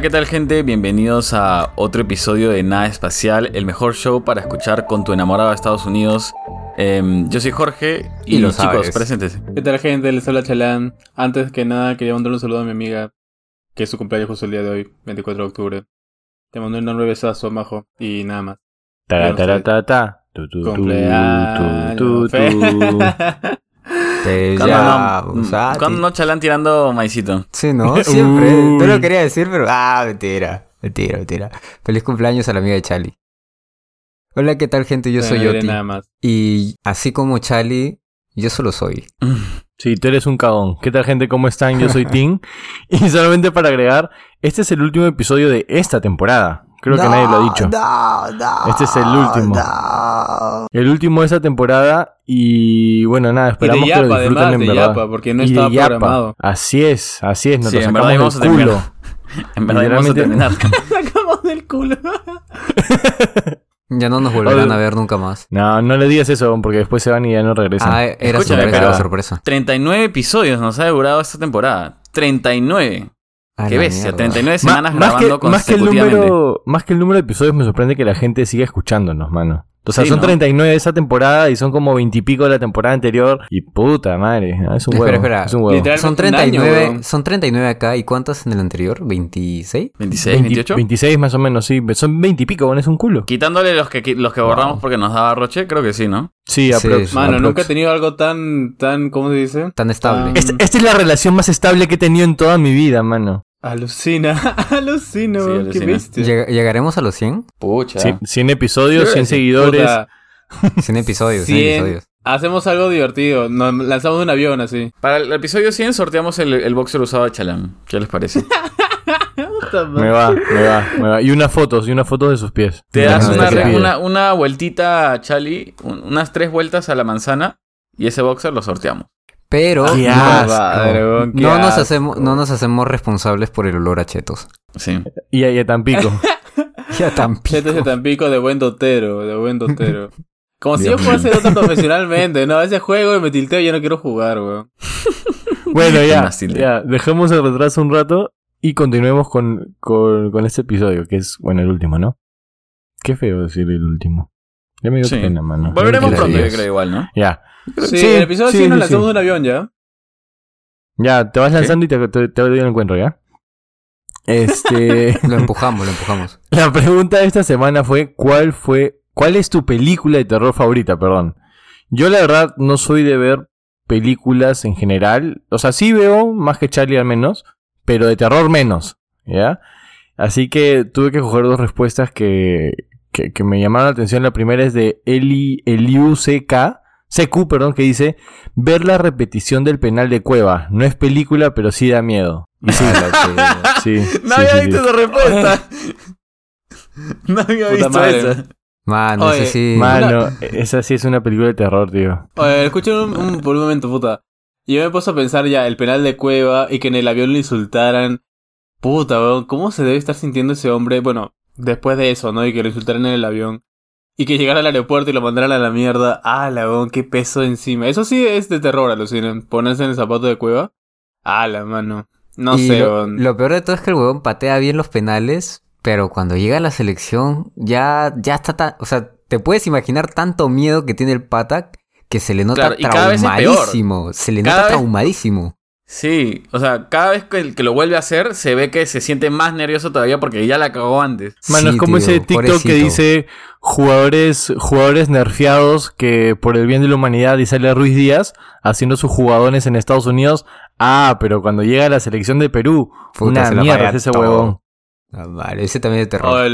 Hola, ¿qué tal gente? Bienvenidos a otro episodio de Nada Espacial, el mejor show para escuchar con tu enamorado de Estados Unidos. Em, yo soy Jorge y, Y lo los chicos, sabes. preséntense. ¿Qué tal gente? Les habla Chalán. Antes que nada quería mandar un saludo a mi amiga, que es su cumpleaños justo el día de hoy, 24 de octubre. Te mando un enorme besazo, majo, y nada más. Ta, ta. Tu, tu, tu, Cumpleaños. tu, tu, fe- tu. Te ¿Cuándo llamo, no, Sati. ¿cuándo no Chalán tirando maicito? Sí, ¿no? Siempre. Uy. No lo quería decir, pero... Ah, mentira. Mentira, mentira. Feliz cumpleaños a la amiga de Chali. Hola, ¿qué tal, gente? Yo No soy Yoti. nada más. Y así como Chali, yo solo soy. Sí, tú eres un cagón. ¿Qué tal, gente? ¿Cómo están? Yo soy Tim. y solamente para agregar, este es el último episodio de esta temporada. Creo que nadie lo ha dicho. No, no, Este es el último. no. El último de esta temporada. Y bueno, nada, Y de esperamos que lo disfruten además, en de verdad. Yapa, porque no Y de estaba Yapa. programado. Así es, así es. Nos Sí, lo en verdad sacamos del culo. En verdad vamos a terminar. Sacamos del culo. Ya no nos volverán Oye. a ver nunca más. No, no le digas eso, porque después se van y ya no regresan. Ah, era Escúchame, sorpresa, pero- era sorpresa. 39 episodios nos ha durado esta temporada. 39. Qué bestia. mierda. 39 Ma- semanas más, que, grabando más que el consecutivamente. número más que el número de episodios me sorprende que la gente siga escuchándonos, mano. O sea, Sí, son ¿no? 39 de esa temporada y son como 20 y pico de la temporada anterior. Y puta madre, ¿no? es un huevo. Espera, espera. Es un huevo. Son Un año, 39, weón. son 39 acá. ¿Y cuántas en el anterior? ¿26? 26, 20 28. 26 más o menos, sí. Son 20 y pico, bueno, es un culo. Quitándole los que, los que borramos porque nos daba Roche, creo que sí, ¿no? Sí, Sí, aprox. Mano, aprox. nunca he tenido algo tan, tan, ¿cómo se dice? Tan estable. Esta, esta es la relación más estable que he tenido en toda mi vida, mano. Alucina, alucino, Sí, qué alucina. bestia. Lleg- ¿Llegaremos a los 100? Pucha. Sí, 100 episodios, Yo creo 100 que sí. seguidores. Puta, 100 episodios, 100 100. episodios. Hacemos algo divertido. Nos lanzamos de un avión así. Para el episodio 100 sorteamos el, el boxer usado de Chalán. ¿Qué les parece? Me va, me va, me va. Y unas fotos, y unas fotos de sus pies. Te das no una, una, una vueltita, Chali, un- unas tres vueltas a la manzana y ese boxer lo sorteamos. Pero Qué no, asco. Madre, weón, qué no nos asco. hacemos, no nos hacemos responsables por el olor a chetos. Sí. Y ahí a Tampico. Ya tan Chetos de Tampico de buen dotero, de buen dotero. Como si yo fuese otro profesionalmente, ¿no? A ese juego y me tilteo y ya no quiero jugar, weón. Bueno, ya, ya, dejemos el retraso un rato y continuemos con, con, con este episodio, que es, bueno, el último, ¿no? Qué feo decir el último. Ya me dio Sí. pena, mano. Volveremos pronto, yo creo igual, ¿no? Ya, Sí, Sí, el episodio sí, 100 nos sí, lanzamos de un avión ya. ya, te vas lanzando y te, te, te doy el encuentro, ¿ya? Este, Lo empujamos, lo empujamos. la pregunta de esta semana fue, ¿cuál fue, cuál es tu película de terror favorita, perdón? Yo la verdad no soy de ver películas en general, o sea, sí veo, más que Charlie al menos, pero de terror menos, ¿ya? Así que tuve que coger dos respuestas que, que, que me llamaron la atención. La primera es de Eli, Eliu CK, CQ, perdón, que dice, ver la repetición del penal de Cueva. No es película, pero sí da miedo. Y sí, sí, No sí, había sí, visto sí. esa respuesta. no había Puta visto madre. esa. Mano, Oye, ese sí. Mano, esa sí es una película de terror, tío. Oye, escuchen un, un- por un momento, puta. Yo me he puesto a pensar ya, el penal de Cueva y que en el avión lo insultaran. Puta, weón, ¿cómo se debe estar sintiendo ese hombre? Bueno, después de eso, ¿no? Y que lo insultaran en el avión. Y que llegara al aeropuerto y lo mandaran a la mierda. Ah, la weón, qué peso encima. Eso sí es de terror, alucinen. Ponerse en el zapato de Cueva. Ah, la mano. No y sé, lo, weón. lo peor de todo es que el huevón patea bien los penales, pero cuando llega a la selección ya, ya está tan... O sea, te puedes imaginar tanto miedo que tiene el pata que se le nota Claro, y cada vez es peor. traumadísimo. Se le Cada nota vez- traumadísimo. Sí, o sea, cada vez que, que lo vuelve a hacer, se ve que se siente más nervioso todavía porque ya la cagó antes. Mano, Sí, es como tío, ese TikTok que dice jugadores, jugadores nerfeados que por el bien de la humanidad y sale Ruiz Díaz haciendo sus jugadores en Estados Unidos. Ah, pero cuando llega a la selección de Perú, Puta, una mierda es ese todo. huevón. Ah, vale, ese también es de terror. Oh.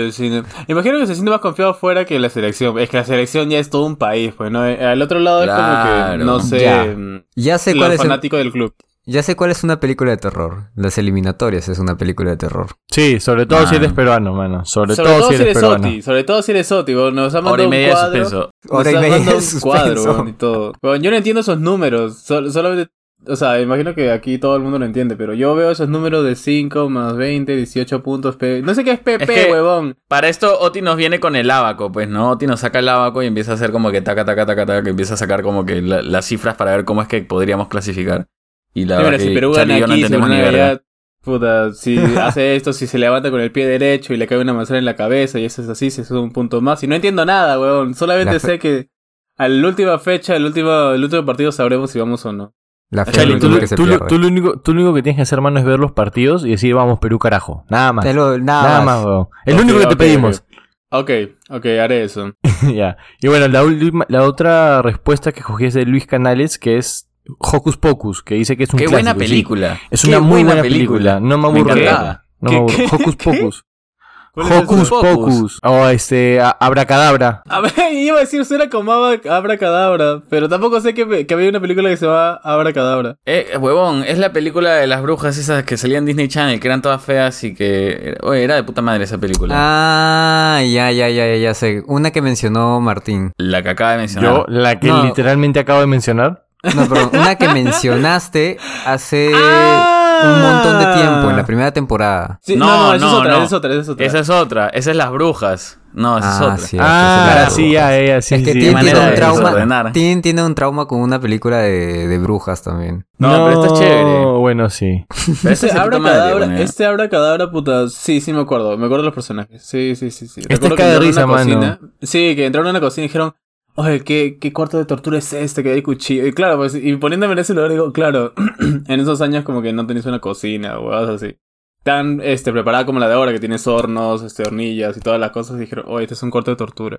Imagino que se siente más confiado fuera que la selección. Es que la selección ya es todo un país, pues, ¿no? Al otro lado es como que, no sé, Ya. mm, ya sé cuál es un- fanáticos del club. Ya sé cuál es una película de terror. Las eliminatorias es una película de terror. Sí, sobre todo si eres peruano, mano. Sobre, Sobre todo, si eres, peruano. Soti, sobre todo si eres Soti, weón. nos ha Hora mandado y un de cuadro. suspenso. Hora y nos ha media mandado de un cuadro, y todo. Weón, yo no entiendo esos números, sol- solamente, o sea, imagino que aquí todo el mundo lo entiende, pero yo veo esos números de 5 más 20, 18 puntos, P- no sé qué es PP, Es que- huevón. Para esto, Oti nos viene con el abaco, pues, ¿no? Oti nos saca el abaco y empieza a hacer como que taca, taca, taca, taca, que empieza a sacar como que la- las cifras para ver cómo es que podríamos clasificar. Y la verdad si Perú gana no aquí, se entendemos van ni a verga. allá, puta, si hace esto, si se levanta con el pie derecho y le cae una manzana en la cabeza y eso es así, se sube un punto más. Y no entiendo nada, weón. Solamente La sé que a la última fecha, el último, el último partido sabremos si vamos o no. La Charlie, es tú, lo que se tú- tú lo único, tú lo único que tienes que hacer, mano, es ver los partidos y decir, vamos, Perú, carajo. Nada más. Lo- nada, Nada más. más, weón. El Ok, único que te pedimos. Ok, ok, haré eso. ya. Y bueno, la, última, la otra respuesta que cogí es de Luis Canales, que es Hocus Pocus, que dice que es un Qué buena sí. película. Es Qué una muy buena película. No me aburro. verla. No ¿Qué- me aburro. Hocus qué? Pocus. ¿Cuál es Hocus? Pocus. O este, a- Abracadabra. A ver, iba a decir, suena como Abra- Abracadabra, pero tampoco sé que, que había una película que se llama Abracadabra. Eh, huevón, es la película de las brujas esas que salían en Disney Channel, que eran todas feas y que... Oye, era de puta madre esa película. Ah, ya, ya, ya, ya, ya sé. Una que mencionó Martín. La que acaba de mencionar. Yo, la que No. literalmente acabo de mencionar. No, perdón, una que mencionaste hace Ah. un montón de tiempo, en la primera temporada. Sí, No, no, no, esa no, es otra, no. esa es otra, esa es otra. Esa es otra. Esa es Las Brujas. No, esa es Ah, otra. sí. Ah, es sí, ya, ya, sí, es que sí. Tiene un de trauma. Tim tiene un trauma con una película de, de brujas también. No, pero esta es chévere. Bueno, sí. Pero Este es de puta madre, este abracadabra, puta, sí, sí me acuerdo, me acuerdo de los personajes, sí, sí, sí, sí. Este Recuerdo es cae de entraron a risa, una mano. cocina, sí, que entraron a una cocina y dijeron, oye, ¿qué, qué cuarto de tortura es este que hay cuchillo? Y claro, pues, y poniéndome en ese lugar digo, claro, en esos años como que no tenías una cocina o algo así. Tan, este, preparada como la de ahora, que tienes hornos, este, hornillas y todas las cosas, y dijeron, oye, este es un cuarto de tortura.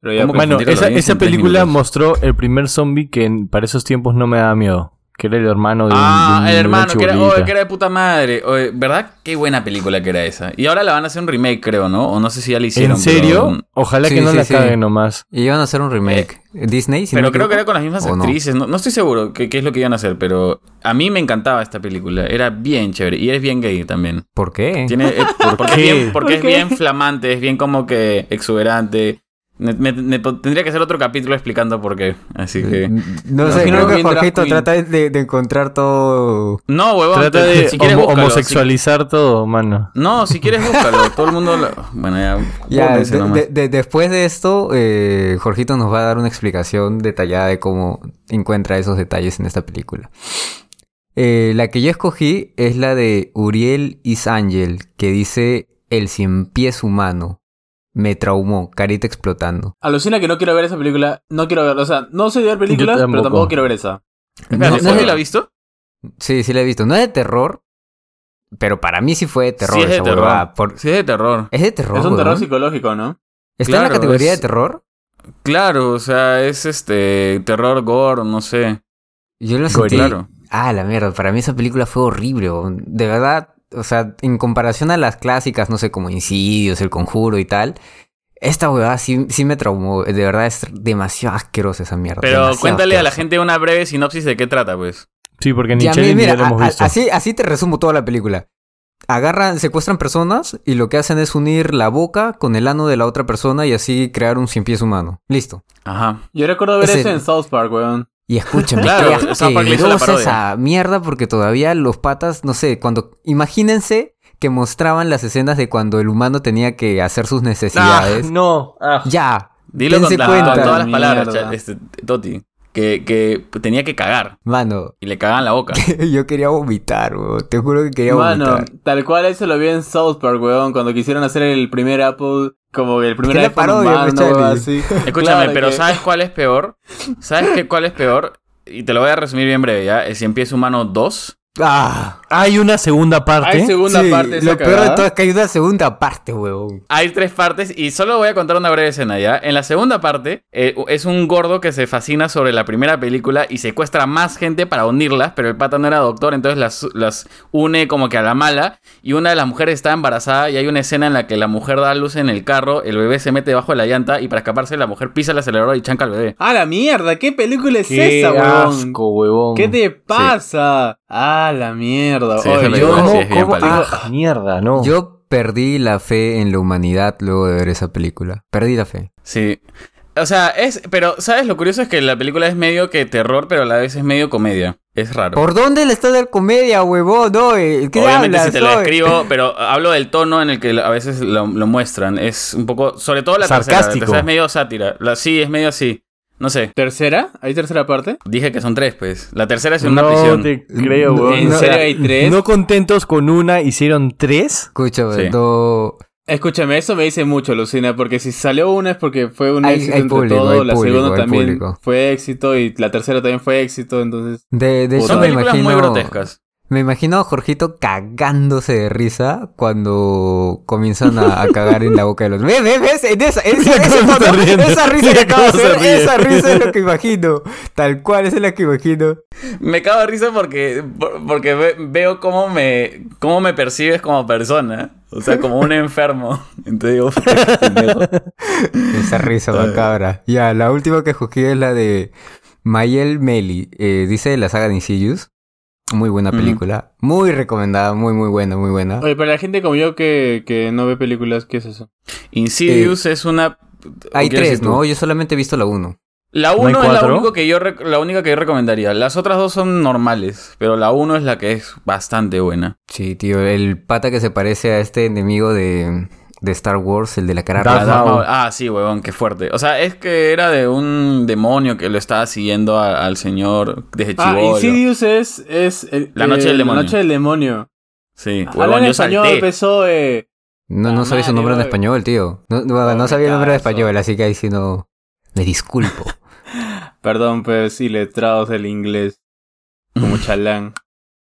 Pero ya, ¿Cómo pues, Bueno, esa, esa película mostró el primer zombie que en- para esos tiempos no me daba miedo. Que era el hermano de un- Ah, de un- el hermano, que era, oye, que era de puta madre. ¿Verdad? Qué buena película que era esa. Y ahora la van a hacer un remake, creo, ¿no? O no sé si ya la hicieron. ¿En serio? Pero, Ojalá Sí, que no sí, la sí. caguen nomás. Y iban a hacer un remake. Disney, si pero creo que era con las mismas actrices. No, no estoy seguro qué, qué es lo que iban a hacer, pero a mí me encantaba esta película. Era bien chévere. Y eres bien gay también. ¿Por qué? Tiene, eh, porque es qué? bien, porque es ¿Por qué? bien flamante, es bien como que exuberante. Me- me- me- tendría que hacer otro capítulo explicando por qué. Así que. No sé, creo que Jorgito queen. trata de, de encontrar todo... No, huevón. Trata te- de si quieres, homo- búscalo. homosexualizar todo, mano. No, si quieres, búscalo. Todo el mundo. lo- Bueno, ya. Ya, de- nomás. de- de- después de esto, eh, Jorgito nos va a dar una explicación detallada de cómo encuentra esos detalles en esta película. Eh, la que yo escogí es la de Uriel Isangel, que dice El cien pies humano. Me traumó, carita explotando. Alucina que no quiero ver esa película, no quiero verla, o sea, no soy de ver películas, pero tampoco. quiero ver esa. No- no ¿Jorge es- la ha visto? Sí, sí la he visto. No es de terror, pero para mí sí fue de terror sí, es de esa terror. por- Sí, es de terror. Es de terror. es un terror psicológico, ¿no? ¿Está en la categoría es- de terror? Claro, o sea, es este. Terror, gore, no sé. Yo lo sentí. Claro. Ah, la mierda. Para mí esa película fue horrible. De verdad, o sea, en comparación a las clásicas, no sé, como Insidios, El Conjuro y tal, esta huevada sí, sí me traumó. De verdad es demasiado asquerosa esa mierda. Pero cuéntale a la gente una breve sinopsis de qué trata, pues. Sí, porque ni Ya, Chele ni lo hemos a- a- visto. así, así te resumo toda la película. Agarran, secuestran personas y lo que hacen es unir la boca con el ano de la otra persona y así crear un cien pies humano. Listo. Ajá. Yo recuerdo ver Ese- eso en South Park, weón. Y escúchame, Claro, qué asquerosa esa mierda porque todavía los patas, no sé, cuando... Imagínense que mostraban las escenas de cuando el humano tenía que hacer sus necesidades. Ah, no. ah. Ya. Dilo con, dense la- cuenta. con todas las palabras, este, Toti. Que, que tenía que cagar. Mano, Y le cagaban la boca. yo quería vomitar, weón. Te juro que quería Mano, vomitar. tal cual eso lo vi en South Park, weón, cuando quisieron hacer el primer Apple, como el primer ¿Qué le iPhone parodia, humano, así. Escúchame, Claro pero que- ¿sabes cuál es peor? ¿Sabes qué, cuál es peor? Y te lo voy a resumir bien breve, ¿ya? El Cien Pies Humano 2. Ah, Hay una segunda parte. Hay segunda sí, parte lo peor de todo es que hay una segunda parte, weón. Hay tres partes y solo voy a contar una breve escena, ¿ya? En la segunda parte eh, es un gordo que se fascina sobre la primera película y secuestra más gente para unirlas, pero el pata no era doctor, entonces las, las une como que a la mala y una de las mujeres está embarazada y hay una escena en la que la mujer da a luz en el carro, el bebé se mete debajo de la llanta y para escaparse la mujer pisa el acelerador y chanca al bebé. ¡Ah, la mierda! ¿Qué película es Qué esa, weón? asco, huevón. ¿Qué te pasa? ¡Ah, la mierda! Sí, Oye, esa yo- película ¿Cómo, sí es bien cómo- palito. ah, mierda, no. Yo perdí la fe en la humanidad luego de ver esa película. Perdí la fe. Sí. O sea, es. Pero, ¿sabes? Lo curioso es que la película es medio que terror, pero a la vez es medio comedia. Es raro. ¿Por dónde le está de comedia, huevón? No, eh, ¿qué Obviamente hablas, si te lo oye? escribo, pero hablo del tono en el que a veces lo, lo muestran. Es un poco, sobre todo la tercera. La Sarcástico. tercera es medio sátira. La, sí, es medio así. No sé. ¿Tercera? ¿Hay tercera parte? Dije que son tres, pues. La tercera es en una no prisión. te creo, No, weón. ¿En serio hay tres? No contentos con una, hicieron tres. Escúchame, Sí. no... Escúchame, eso me dice mucho, Lucina, porque si salió una es porque fue un Hay- éxito hay entre público, todo, hay la público, segunda hay también público. fue éxito y la tercera también fue éxito, entonces... De, de Puta. hecho Son me películas imagino... muy grotescas. Me imagino a Jorgito cagándose de risa cuando comienzan a, a cagar en la boca de los... ¿Ves? ¿Ves? ¿Ves? En esa, ríe. esa risa que acabo de hacer, esa risa es lo que imagino. Tal cual, esa es la que imagino. Me cago de risa porque, por- porque ve- veo cómo me, cómo me percibes como persona. O sea, como un enfermo. Entonces digo. Esa risa macabra. Ya, la última que escogí es la de Mayel Meli. Eh, dice de la saga de Insidious. Muy buena película. Muy recomendada, muy, muy buena, muy buena. Oye, para la gente como yo que, que no ve películas, ¿qué es eso? Insidious es una... Hay ¿qué quieres tres? ¿no? Yo solamente he visto la uno. La ¿No hay 1 es la, único que yo la única que yo recomendaría. Las otras dos son normales, pero la 1 es la que es bastante buena. Sí, tío, el pata que se parece a este enemigo de, de Star Wars, el de la cara Darth Maul. Ah, sí, huevón, qué fuerte. O sea, es que era de un demonio que lo estaba siguiendo a- al señor desde Ah. Insidious es... es el- La noche eh, del demonio. La noche del demonio. Sí, Habla huevón, en yo español, salté. empezó... Eh... No, no Ah, sabía su madre, nombre en español, tío. No, no, sabía el nombre en caso. español, así que ahí sí no... Me disculpo. Perdón, pues, y letrados del inglés. Como chalán.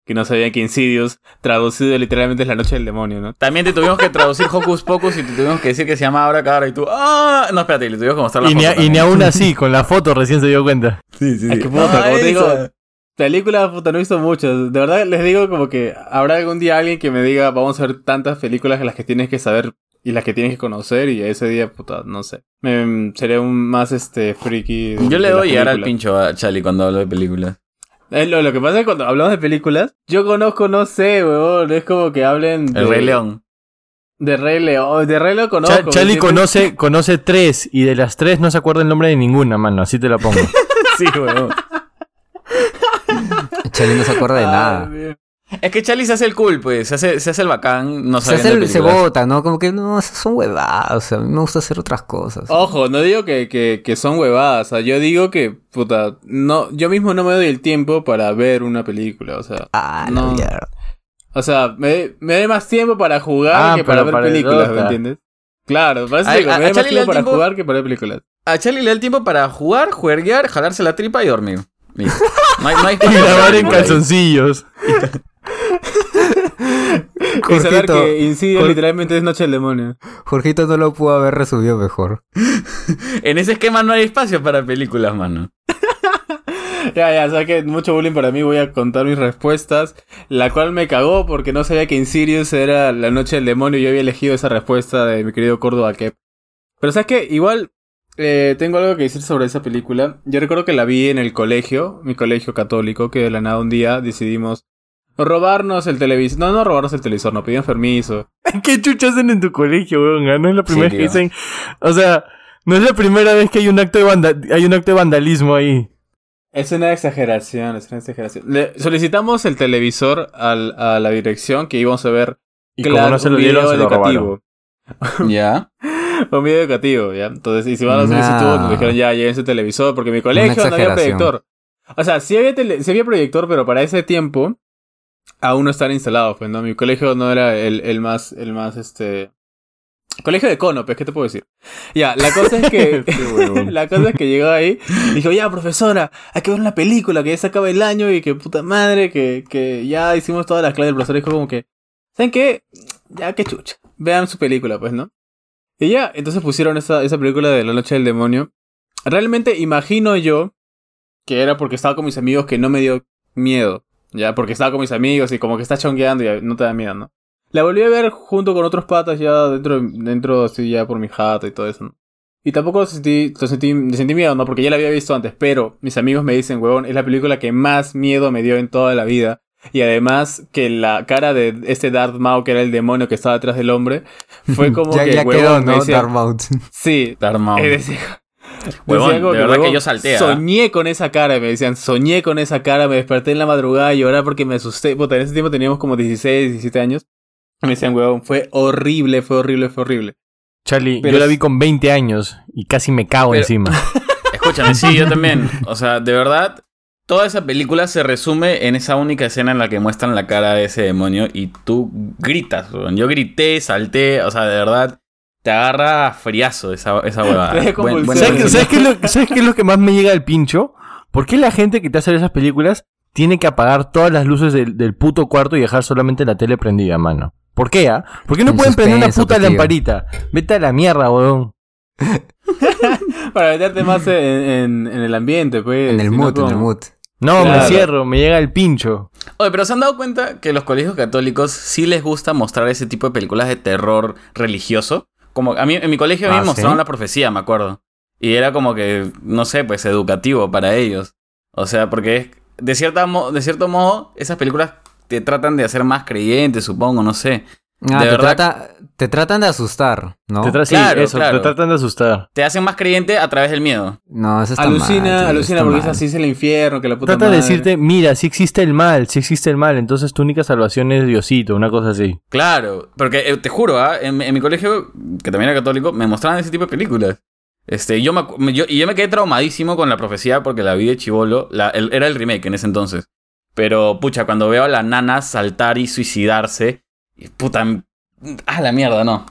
Que no sabían que Insidious, traducido literalmente es la noche del demonio, ¿no? También te tuvimos que traducir Hocus Pocus y te tuvimos que decir que se llama Ahora Cabra y tú... ¡Ah! No, espérate, le tuvimos que mostrar la Y ni, foto a- y ni aún así, con la foto recién se dio cuenta. Sí, sí, Es sí. que puta, Ah, como te digo, películas, puta, no he visto muchas. De verdad les digo como que habrá algún día alguien que me diga, vamos a ver tantas películas en las que tienes que saber y las que tienes que conocer y ese día, puta, no sé. Me, seré un más este friki. Yo le doy llegar al pincho a Chali cuando hablo de películas. Eh, lo, lo que pasa es que cuando hablamos de películas, yo conozco, no sé, weón, es como que hablen de... El Rey León. De Rey León, de Rey León conozco. ¿me Charlie conoce, conoce tres y de las tres no se acuerda el nombre de ninguna, mano. Así te la pongo. Sí, huevón. Charlie no se acuerda de Ah, nada. bien. Es que Charlie se hace el cool, pues. Se hace, se hace el bacán. No Se, hace el- se bota, ¿no? Como que no, esas son huevadas. O sea, a mí me gusta hacer otras cosas. Ojo, no digo que, que, que son huevadas, o sea, yo digo que, puta, no, yo mismo no me doy el tiempo para ver una película, o sea, Ah, no. o sea, me, me doy más tiempo para jugar Ah, que para ver para películas, ¿me entiendes? Claro, me doy más tiempo para tiempo- jugar que para ver películas. A Charlie le da el tiempo para jugar, juerguear, jalarse la tripa y dormir. Listo. No hay, no hay y grabar en calzoncillos. Y saber Jorgito, que Insidious Jor- literalmente es Noche del Demonio. Jorgito no lo pudo haber resumido mejor. En ese esquema no hay espacio para películas, mano. Ya, ya, o sea que mucho bullying para mí, voy a contar mis respuestas, la cual me cagó porque no sabía que Insidious era la Noche del Demonio y yo había elegido esa respuesta de mi querido Córdoba Kep. Pero sabes que igual eh, tengo algo que decir sobre esa película. Yo recuerdo que la vi en el colegio, mi colegio católico, que de la nada un día decidimos robarnos el televisor. No, no robarnos el televisor, no pedimos permiso. ¿Qué chucha hacen en tu colegio, weón? Ah, No es la primera Sí, vez que dicen. O sea, no es la primera vez que hay un acto de, vanda- hay un acto de vandalismo ahí. Es una exageración, es una exageración. Le solicitamos el televisor al- a la dirección que íbamos a ver Y claro, como no se lo dieron, video se lo robaron. educativo. Ya. Un video educativo, ¿ya? Entonces hicimos la Nah. solicitud, nos dijeron ya, lleven su televisor, porque en mi colegio no había proyector. O sea, sí había, tele- sí había proyector, pero para ese tiempo aún no estaban instalados, pues, ¿no? Mi colegio no era el, el más, el más, este... Colegio de cono, pues, ¿qué te puedo decir? Ya, la cosa es que... La cosa es que llegó ahí y dijo, ya, profesora, hay que ver una película, que ya se acaba el año y que puta madre, que, que ya hicimos todas las clases. El profesor dijo como que, ¿saben qué? Ya, qué chucha. Vean su película, pues, ¿no? Y ya, entonces pusieron esa, esa película de La Noche del Demonio. Realmente imagino yo que era porque estaba con mis amigos que no me dio miedo. Ya, porque estaba con mis amigos y como que estás chongueando y no te da miedo, ¿no? La volví a ver junto con otros patas ya dentro, dentro así ya por mi jato y todo eso, ¿no? Y tampoco sentí, sentí, sentí miedo, ¿no? Porque ya la había visto antes, pero mis amigos me dicen, huevón, es la película que más miedo me dio en toda la vida. Y además que la cara de este Darth Maul, que era el demonio que estaba detrás del hombre, fue como ya que, ya huevón, quedó, ¿no? decía- Darth Maul. Sí, Darth Maul. es decir, Huevón, de verdad que yo salté, ¿ah? Soñé con esa cara, me decían, soñé con esa cara, me desperté en la madrugada y lloraba porque me asusté. Puta, en ese tiempo teníamos como 16, 17 años. Me decían, huevón, fue horrible, fue horrible, fue horrible. Charlie, Pero yo la vi con 20 años y casi me cago Pero- encima. Escúchame, sí, yo también. O sea, de verdad, toda esa película se resume en esa única escena en la que muestran la cara de ese demonio y tú gritas. Yo grité, salté, o sea, de verdad, te agarra friazo esa, esa huevada. Buen- ¿Sabes, qué- resumen. sabes qué es lo, sabes qué es lo que más me llega al pincho? ¿Por qué la gente que te hace esas películas tiene que apagar todas las luces del, del puto cuarto y dejar solamente la tele prendida, mano? ¿Por qué, ah? ¿Por qué no pueden prender una puta tío. lamparita? Vete a la mierda, weón. Para meterte más en, en- en el ambiente, pues. En el si no, mood, en el mood. No, me cierro, me llega el pincho. Oye, pero se han dado cuenta que los colegios católicos sí les gusta mostrar ese tipo de películas de terror religioso. Como a mí, en mi colegio a mí Ah, me mostraron ¿sí? la profecía, me acuerdo. Y era como que, no sé, pues educativo para ellos. O sea, porque es, de, cierta de cierto modo, esas películas te tratan de hacer más creyente, supongo, no sé. Ah, De te, verdad- trata- te tratan de asustar, ¿no? Te tra- sí, Claro, eso, claro. te tratan de asustar. Te hacen más creyente a través del miedo. No, eso está Alucina, mal, tío, alucina está porque es mal. así es el infierno, que la puta Trata de decirte, mira, si existe el mal, si existe el mal, entonces tu única salvación es Diosito, una cosa así. Claro, porque eh, te juro, ¿ah? en, en mi colegio, que también era católico, me mostraban ese tipo de películas. Este, yo me, acu- me- yo- y yo me quedé traumadísimo con la profecía porque la vi de chivolo. La, el- era el remake en ese entonces. Pero, pucha, cuando veo a la nana saltar y suicidarse, y puta, ah, la mierda, no.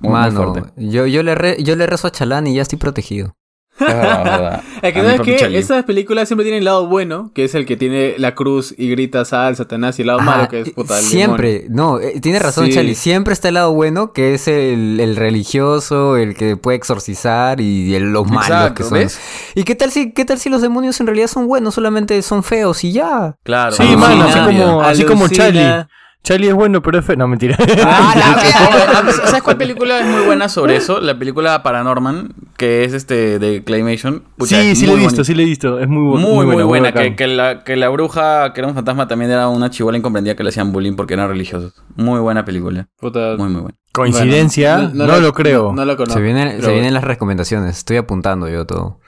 Muy, muy Mano, fuerte. yo, yo, le re- yo le rezo a Chalán y ya estoy protegido. Es verdad, es verdad. Es que sabes esas películas siempre tienen el lado bueno, que es el que tiene la cruz y grita sal, Satanás, y el lado Ajá, malo que es puta el Siempre, no, eh, tiene razón Sí. Charlie, siempre está el lado bueno, que es el, el religioso, el que puede exorcizar y el- los malos Exacto, que son. ¿ves? ¿Y qué tal si qué tal si los demonios en realidad son buenos, solamente son feos y ya? Claro. Sí, alucina. mano, así como, así como. Charlie. Charlie es bueno, pero es feo. No, mentira. Ah, la mierda. ¿Sabes cuál película es muy buena sobre eso? La película Paranorman, que es este de Claymation. Pucha, sí, sí muy lo he visto, sí lo he visto. Es muy, bu- Muy, muy, buena. bacán. que, que la, que la bruja, que era un fantasma, también era una chivola incomprendida que le hacían bullying porque eran religiosos. Muy buena película. Puta, Muy, muy buena. Coincidencia, bueno, no, la- lo creo. No, no lo conozco. se vienen, pero se vienen las recomendaciones, estoy apuntando yo todo.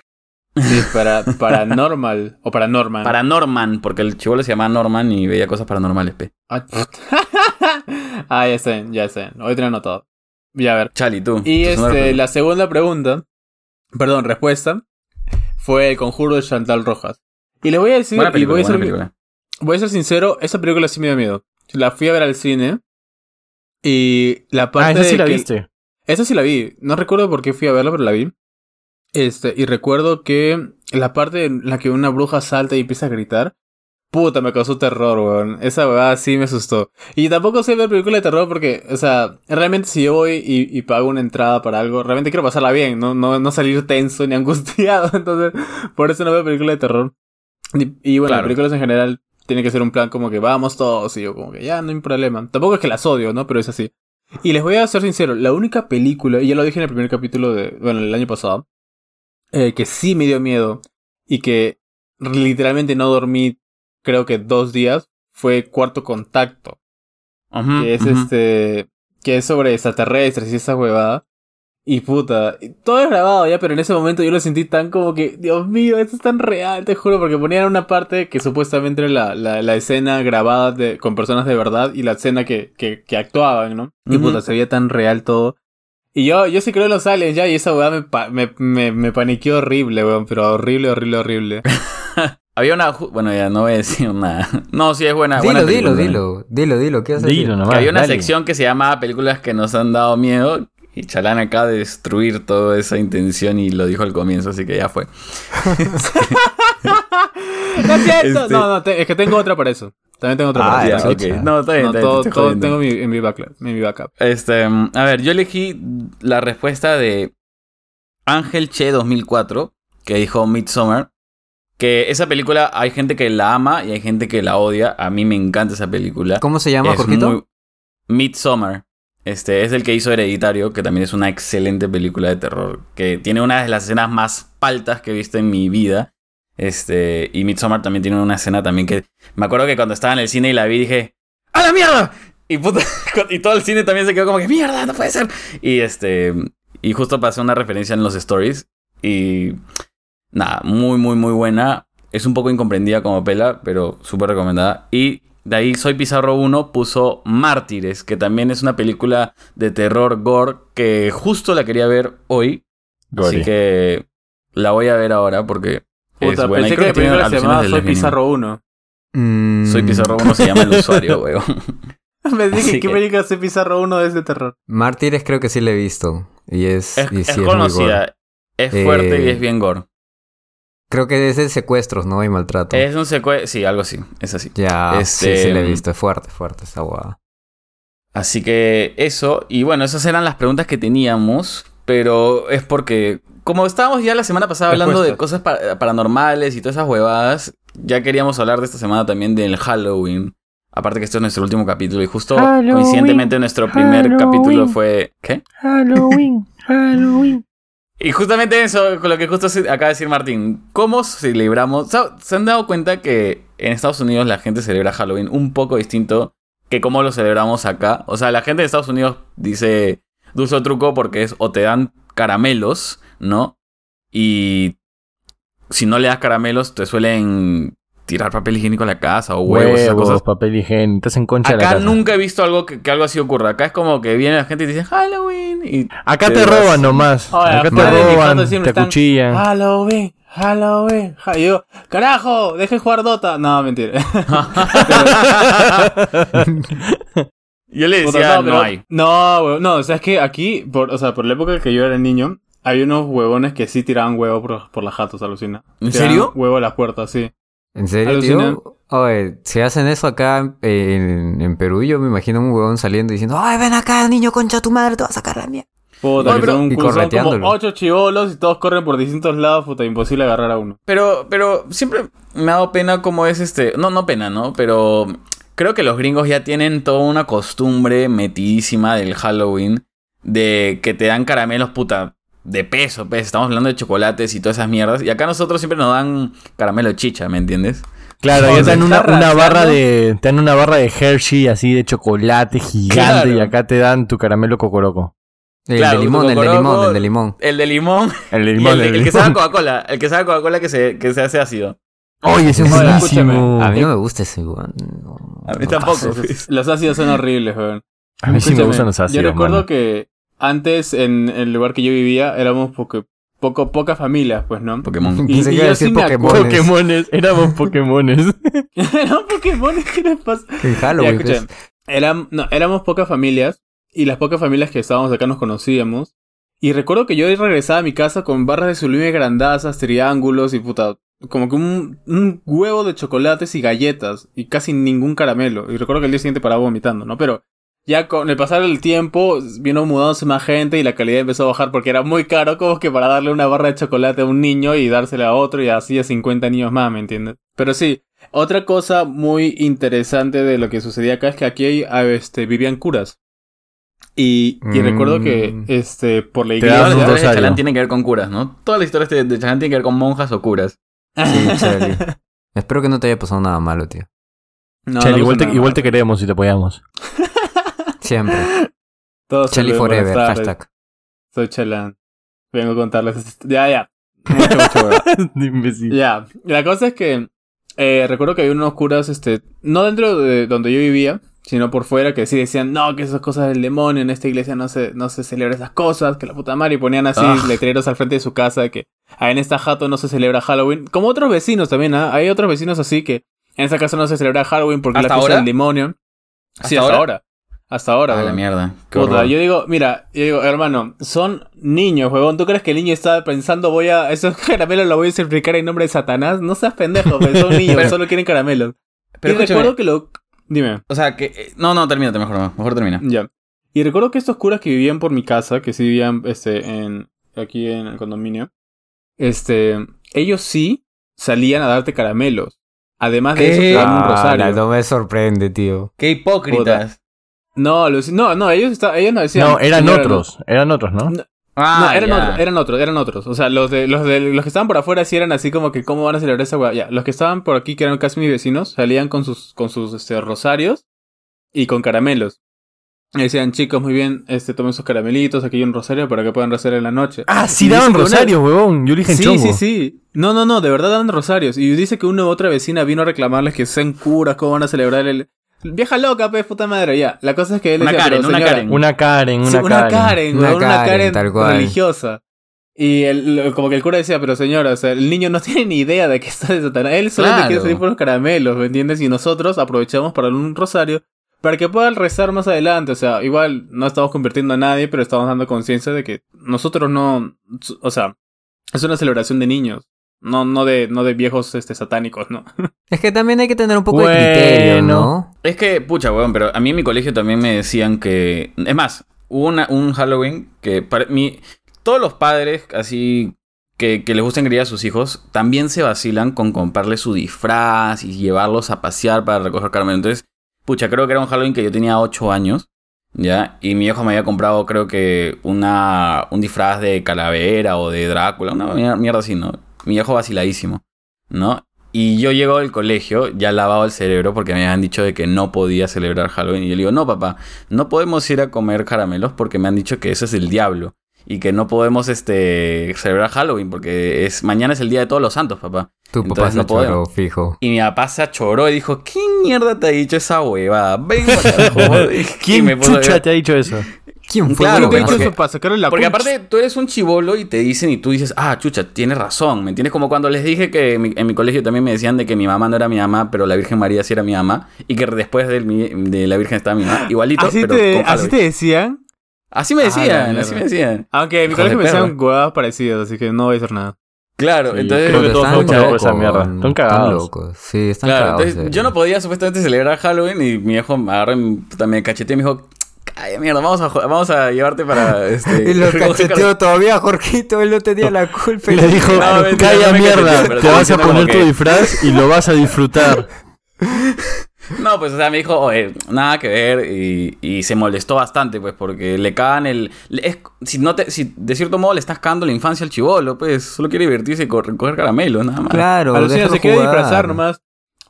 Sí, para, paranormal o paranormal. Paranorman, porque el chivolo se llamaba Norman y veía cosas paranormales, pe. Ah, ah, ya sé, ya sé. Hoy tengo anotado. Ya a ver. Chali, tú. Y este, la segunda pregunta, perdón, respuesta, fue el conjuro de Chantal Rojas. Y les voy a decir, Buena y película, voy a, ser, buena película. voy a ser sincero, esa película sí me dio miedo. La fui a ver al cine y la parte Ah, esa sí de la que- viste. Esa sí la vi. No recuerdo por qué fui a verla, pero la vi. Este, y recuerdo que la parte en la que una bruja salta y empieza a gritar. Puta, me causó terror, weón. Esa weá sí me asustó. Y tampoco sé ver películas de terror porque, o sea, realmente si yo voy y, y pago una entrada para algo, realmente quiero pasarla bien, no, no, no salir tenso ni angustiado. Entonces, por eso no veo películas de terror. Y, y bueno, Claro. películas en general tiene que ser un plan como que vamos todos y yo como que ya no hay problema. Tampoco es que las odio, ¿no? Pero es así. Y les voy a ser sincero, la única película, y ya lo dije en el primer capítulo de, bueno, el año pasado, eh, que sí me dio miedo y que literalmente no dormí, creo que dos días, fue Cuarto Contacto, Ujú, que es este, que es sobre extraterrestres y esa huevada. Y puta, todo es grabado ya, pero en ese momento yo lo sentí tan como que, Dios mío, esto es tan real, te juro, porque ponían una parte que supuestamente era la, la, la escena grabada de, con personas de verdad y la escena que, que, que actuaban, ¿no? Y puta, se veía tan real todo. Y yo, yo sí creo en los aliens ya, y esa weá me, pa- me, me, me paniqueó horrible, weón, pero horrible, horrible, horrible. Había una. Bueno, ya no voy a decir nada. No, sí es buena. dilo, buena dilo, película. dilo, dilo, dilo, ¿qué a Dilo nomás. Que había una dale. sección que se llamaba Películas que nos han dado miedo. Y Chalán acaba de destruir toda esa intención y lo dijo al comienzo, así que ya fue. ¡No es cierto! Este- No, no, te- es que tengo otra para eso. También tengo otra Ah, para Ya, eso. ya, ok. chucha. No, está bien, No, está bien, todo, te tengo mi, en, mi backup, en mi backup. Este, a ver, yo elegí la respuesta de Ángel Che 2004, que dijo Midsommar. Que esa película hay gente que la ama y hay gente que la odia. A mí me encanta esa película. ¿Cómo se llama, Jorgito? muy- Midsommar. Este es el que hizo Hereditario, que también es una excelente película de terror. Que tiene una de las escenas más paltas que he visto en mi vida. Este, y Midsommar también tiene una escena también que. Me acuerdo que cuando estaba en el cine y la vi dije. ¡A la mierda! Y, puta, y todo el cine también se quedó como que ¡Mierda! ¡No puede ser! Y este. Y justo pasé una referencia en los stories. Y. Nada, muy, muy, muy buena. Es un poco incomprendida como pela, pero súper recomendada. Y de ahí Soy Pizarro 1 puso Mártires, que también es una película de terror gore que justo la quería ver hoy. Así que La voy a ver ahora porque Puta, buena. Pensé que creo la que tiene película se llamaba del Soy. Pizarro 1. Mm, Soy Pizarro 1 se llama el usuario, weón. Me dije, Así ¿qué que- película Soy Pizarro 1 es de terror? Mártires creo que sí la he visto. Y es, Es, y sí conocida, es fuerte y Eh, es bien gore. Creo que es de secuestros, ¿no? Y maltrato. Es un secuestro, sí, algo así, es así. Ya, este, sí, sí la he mm, visto. Es fuerte, fuerte esa guada. Así que eso, y bueno, esas eran las preguntas que teníamos, pero es porque, como estábamos ya la semana pasada hablando de cosas pa- paranormales y todas esas huevadas, ya queríamos hablar de esta semana también del Halloween. Aparte que esto es nuestro último capítulo y justo Halloween, coincidentemente nuestro primer Halloween. capítulo fue... ¿Qué? Halloween, Halloween. Y justamente eso, con lo que justo acaba de decir Martín, ¿cómo celebramos? ¿Se se han dado cuenta que en Estados Unidos la gente celebra Halloween un poco distinto que cómo lo celebramos acá? O sea, la gente de Estados Unidos dice dulce o truco porque es o te dan caramelos, ¿no? Y si no le das caramelos te suelen tirar papel higiénico a la casa o huevos, esas cosas. papel higiénico, estás en concha de la Acá casa. nunca he visto algo que, que algo así ocurra. Acá es como que viene la gente y dice Halloween y Acá Te te vas- roban nomás. Oye, Acá te roban, te están- acuchillan. Halloween, Halloween. Ja- y yo, carajo, deje jugar Dota. No, mentira. yo le decía no, no hay. No. No, o sea, es que aquí, por, o sea, por la época que yo era niño, había unos huevones que sí tiraban huevo por, por las jatos, alucina. ¿En Tiraban serio? Huevo a las puertas, sí. ¿En serio, Alucina. tío? Oye, si hacen eso acá eh, en, en Perú, yo me imagino un huevón saliendo diciendo ¡Ay, ven acá, niño, concha tu madre, te vas a sacar la mía! Puta, que pero- son, y son como ocho chivolos y todos corren por distintos lados, puta, imposible agarrar a uno. Pero, pero siempre me ha dado pena como es este. No, no pena, ¿no? Pero creo que los gringos ya tienen toda una costumbre metidísima del Halloween. De que te dan caramelos, puta, de peso, pues. Estamos hablando de chocolates y todas esas mierdas. Y acá nosotros siempre nos dan caramelo chicha, ¿me entiendes? Claro, No, ya te dan una, barra de. Te dan una barra de Hershey así de chocolate gigante Claro. y acá te dan tu caramelo cocoroco. El Claro, de limón, el de limón, el de limón. El de limón. El de limón, el, de- el el de que sabe. Coca-Cola. El que sabe Coca-Cola que se, que se hace ácido. Oye, ese es buenísimo. A mí no me gusta ese huevón. No, A mí no tampoco. pasa. Los ácidos son horribles, weón. A mí sí me gustan los ácidos. Yo recuerdo mano. que antes en el lugar que yo vivía éramos poco, poco, pocas familias, pues, ¿no? Pokémon. Y- y yo sí decir me Pokémon. Pokémones, éramos Pokémones. Eran Pokémon, ¿qué les pasa? En Halloween, Ya, pues. escuchen. Eram- no, éramos pocas familias y las pocas familias que estábamos acá nos conocíamos. Y recuerdo que yo regresaba a mi casa con barras de sublime grandazas, triángulos y puta, como que un, un huevo de chocolates y galletas y casi ningún caramelo. Y recuerdo que el día siguiente paraba vomitando, ¿no? Pero ya con el pasar del tiempo vino mudándose más gente y la calidad empezó a bajar porque era muy caro como que para darle una barra de chocolate a un niño y dársela a otro y así a 50 niños más, ¿me entiendes? Pero sí, otra cosa muy interesante de lo que sucedía acá es que aquí ah, este, vivían curas. Y, y Mm. recuerdo que este, por la Te Todas iglesia... las historias de. Chalán tienen que ver con curas, ¿no? Todas las historias de, Chalán tienen que ver con monjas o curas. Sí, Charlie. Espero que no te haya pasado nada malo, tío. No, Chale, no igual, te, igual te queremos y te apoyamos. Siempre. Todos buenas Forever, hashtag. Soy Chalán. Vengo a contarles... esta- Ya, ya. Mucho, mucho. Ya, la cosa es que eh, recuerdo que había unos curas, este, no dentro de donde yo vivía, sino por fuera, que sí decían, no, que esas cosas del demonio, en esta iglesia no se, no se celebra esas cosas, que la puta madre, y ponían así Ah. letreros al frente de su casa, que ah, en esta jato no se celebra Halloween, como otros vecinos también, ¿ah? hay otros vecinos así que en esa casa no se celebra Halloween porque la ¿Hasta fiesta ahora? del demonio. Sí, ¿Hasta hasta ahora? ahora. Hasta ahora. Ah, la mierda. Qué Puta, horror. yo digo, mira, yo digo, hermano, son niños, huevón. ¿Tú crees que el niño está pensando, voy a. Esos caramelos los voy a simplificar en nombre de Satanás? No seas pendejo, pues, son niños, Pero- solo quieren caramelos. Pero y recuerdo que lo. Dime, O sea, que... eh, No, no, termínate mejor, no, mejor termina. ya. Y recuerdo que estos curas que vivían por mi casa, que sí vivían este, en, aquí en el condominio, este, ellos sí salían a darte caramelos. Además de eso, te daban un Ah, rosario. no me sorprende, tío. Qué hipócritas. No, los- no, no, ellos, está- ellos no decían. No, eran "Señora, otros. Eran otros, ¿no? No, Ah, no, eran otros, eran otros, eran otros. O sea, los de, los de los que estaban por afuera sí eran así como que cómo van a celebrar esa weá. Ya, los que estaban por aquí, que eran casi mis vecinos, salían con sus, con sus este, rosarios y con caramelos. Y decían, chicos, muy bien, este, tomen sus caramelitos, aquí hay un rosario para que puedan rezar en la noche. Ah, sí Y daban que una- rosarios, huevón. Yo dije Sí, chongo. sí, sí. No, no, no, de verdad dan rosarios. Y dice que una u otra vecina vino a reclamarles que sean curas, cómo van a celebrar el... Vieja loca, pe, puta madre, ya. La cosa es que él Una decía, Karen, pero una señora, Karen. Una Karen, una Sí, una Karen. Karen, Una weón, una Karen, Karen tal cual. religiosa. Y el, como que el cura decía, pero señora, o sea, el niño no tiene ni idea de que está de Satanás. Él solamente Claro. quiere salir por los caramelos, ¿me entiendes? Y nosotros aprovechamos para un rosario para que puedan rezar más adelante. O sea, igual no estamos convirtiendo a nadie, pero estamos dando conciencia de que nosotros no. O sea, es una celebración de niños. No, no de, no de viejos este, satánicos, ¿no? Es que también hay que tener un poco Bueno. de criterio, ¿no? Es que, pucha, weón, pero a mí en mi colegio también me decían que. Es más, hubo una- un Halloween que. Para mi, todos los padres, así. Que, que les gusta engreír a sus hijos, también se vacilan con comprarles su disfraz y llevarlos a pasear para recoger caramelos. Entonces, pucha, creo que era un Halloween que yo tenía 8 años, ¿ya? Y mi hijo me había comprado, creo que, una, un disfraz de calavera o de Drácula, una mier- mierda así, ¿no? Mi hijo vaciladísimo, ¿no? Y yo llego al colegio ya lavado el cerebro porque me habían dicho de que no podía celebrar Halloween. Y yo le digo, no, papá, no podemos ir a comer caramelos porque me han dicho que eso es el diablo. Y que no podemos este, celebrar Halloween porque es, mañana es el día de todos los santos, papá. Tu papá se no choró, fijo. Y mi papá se achoró y dijo, ¿qué mierda te ha dicho esa huevada? Ven, carajo". Y ¿Quién me chucha te ha dicho eso? ¿Quién fue? Claro, porque- hecho eso para sacarle la Porque concha? aparte tú eres un chivolo y te dicen y tú dices, ah, chucha, tienes razón, ¿me entiendes? Como cuando les dije que en mi, en mi colegio también me decían de que mi mamá no era mi mamá, pero la Virgen María sí era mi mamá, y que después de, la Virgen estaba mi mamá, igualito, ¿Así pero te, así decían? Así me Ah, decían, así me decían. Aunque en mi colegio me decían huevadas parecidas, así que no voy a decir nada. Claro, Sí, entonces... creo que todos están esa locos, mierda. Están cagados. locos. Sí, están Claro, cagados. entonces yo no podía supuestamente celebrar Halloween y mi viejo me agarró me cacheteó y me dijo, calla mierda, vamos a, vamos a llevarte para... Este, Y lo cacheteó todavía, Jorgito. Él no tenía la culpa. Y le dijo, No, mentira, calla no mierda, te vas a poner tu que- disfraz y lo vas a disfrutar. No, pues, o sea, me dijo, oye, nada que ver, y, y se molestó bastante, pues, porque le cagan el... es- si, no te, si de cierto modo le estás cagando la infancia al chivolo, pues, solo quiere divertirse y co- recoger caramelos, nada más. Claro, Alucina, se quiere disfrazar nomás.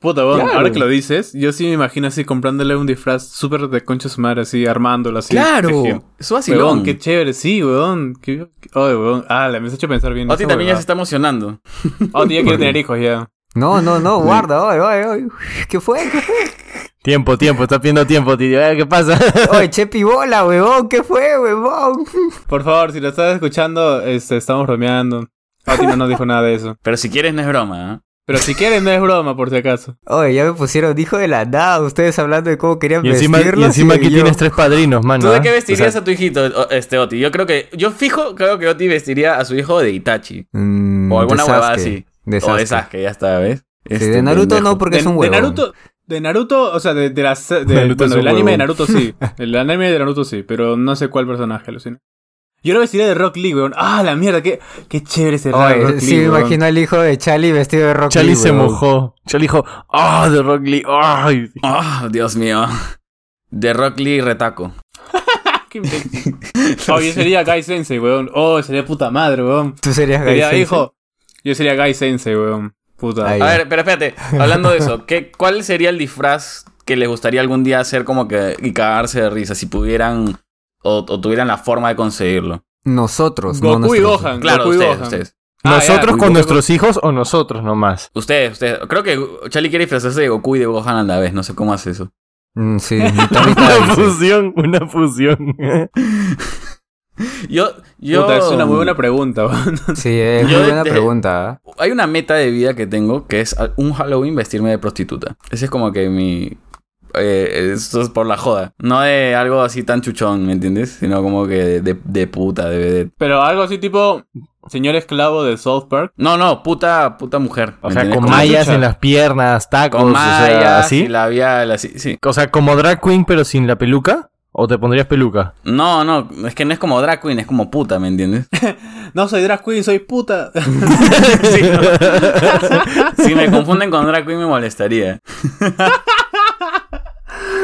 Puta, Claro. ahora que lo dices, yo sí me imagino así comprándole un disfraz súper de concha su madre, así, armándolo así. Claro, es vacilón. Weón, qué chévere, sí, weón. Qué, Oye, weón. Ah, me has hecho pensar bien. Oti también ya se está emocionando. Oti ya quiere tener hijos ya. No, no, no, guarda, oye, oye, oye. ¿Qué fue? ¿Qué fue? Tiempo, tiempo, estás pidiendo tiempo, tío. ¿Qué pasa? Oye, Chepi bola, huevón, ¿qué fue, huevón? Por favor, si lo estás escuchando, este, estamos bromeando. Oti no nos dijo nada de eso. Pero si quieres no es broma, ¿eh? Pero si quieren, no es broma, por si acaso. Oye, ya me pusieron hijo de la nada, ustedes hablando de cómo querían Y encima, y encima aquí yo- tienes tres padrinos, mano. ¿Tú de ¿ah? qué vestirías O sea, a tu hijito, este Oti? Yo creo que... Yo fijo, creo que Oti vestiría a su hijo de Itachi. Mm, O alguna de huevada así. De O de Sasuke. Ya está, ¿ves? Sí, Este de Naruto pendejo. no, porque de, es un de huevón. Naruto, de Naruto, o sea, de, de las, de, bueno, del anime de. Naruto sí. El anime de Naruto sí, pero no sé cuál personaje, alucina. Yo lo vestiría de Rock Lee, weón. Ah, la mierda, qué, qué chévere ese Oye, Rock Lee, sí, me imagino al hijo de Charlie vestido de Rock Charlie Lee, se huevón. mojó. Charlie dijo, ¡ah, de Rock Lee! ¡Ay! Oh, Dios mío. De Rock Lee Retaco. Qué imbécil. Oh, yo sería Guy Sensei, weón. Oh, sería puta madre, weón. Tú serías Gai Sería Sensei? hijo. Yo sería Guy Sensei, weón. Puta. Ahí. A ver, pero espérate, hablando de eso, ¿qué, ¿cuál sería el disfraz que les gustaría algún día hacer como que y cagarse de risa si pudieran o, o tuvieran la forma de conseguirlo? Nosotros, no Goku y Gohan. Claro, Goku y ustedes, Gohan. ustedes. Ah, ¿Nosotros ya, con Goku- nuestros hijos o nosotros nomás? Ustedes, ustedes. Creo que Charlie quiere disfrazarse de Goku y de Gohan a la vez, no sé cómo hace eso. Mm, sí, mitad, Una fusión, una fusión. Yo, yo... Puta, es una muy buena pregunta. Sí, es Yo muy buena de- pregunta. Hay una meta de vida que tengo que es un Halloween vestirme de prostituta. Ese es como que mi... eh, esto es por la joda. No de algo así tan chuchón, ¿me entiendes? Sino como que de, de- de puta, de, de- Pero algo así tipo señor esclavo de South Park. No, no, puta, puta mujer. O ¿me sea, entiendes? con Como mallas chucha. en las piernas, tacos, Con o sea, mallas así. y labial, así, sí. O sea, como drag queen pero sin la peluca. ¿O te pondrías peluca? No, no, es que no es como drag queen, es como puta, ¿me entiendes? No soy drag queen, soy puta. Si me confunden con drag queen me molestaría.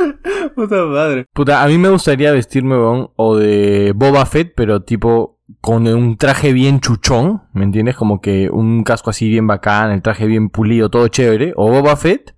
puta madre. Puta, a mí me gustaría vestirme, weón, o de Boba Fett, pero tipo con un traje bien chuchón, ¿me entiendes? Como que un casco así bien bacán, el traje bien pulido, todo chévere. O Boba Fett,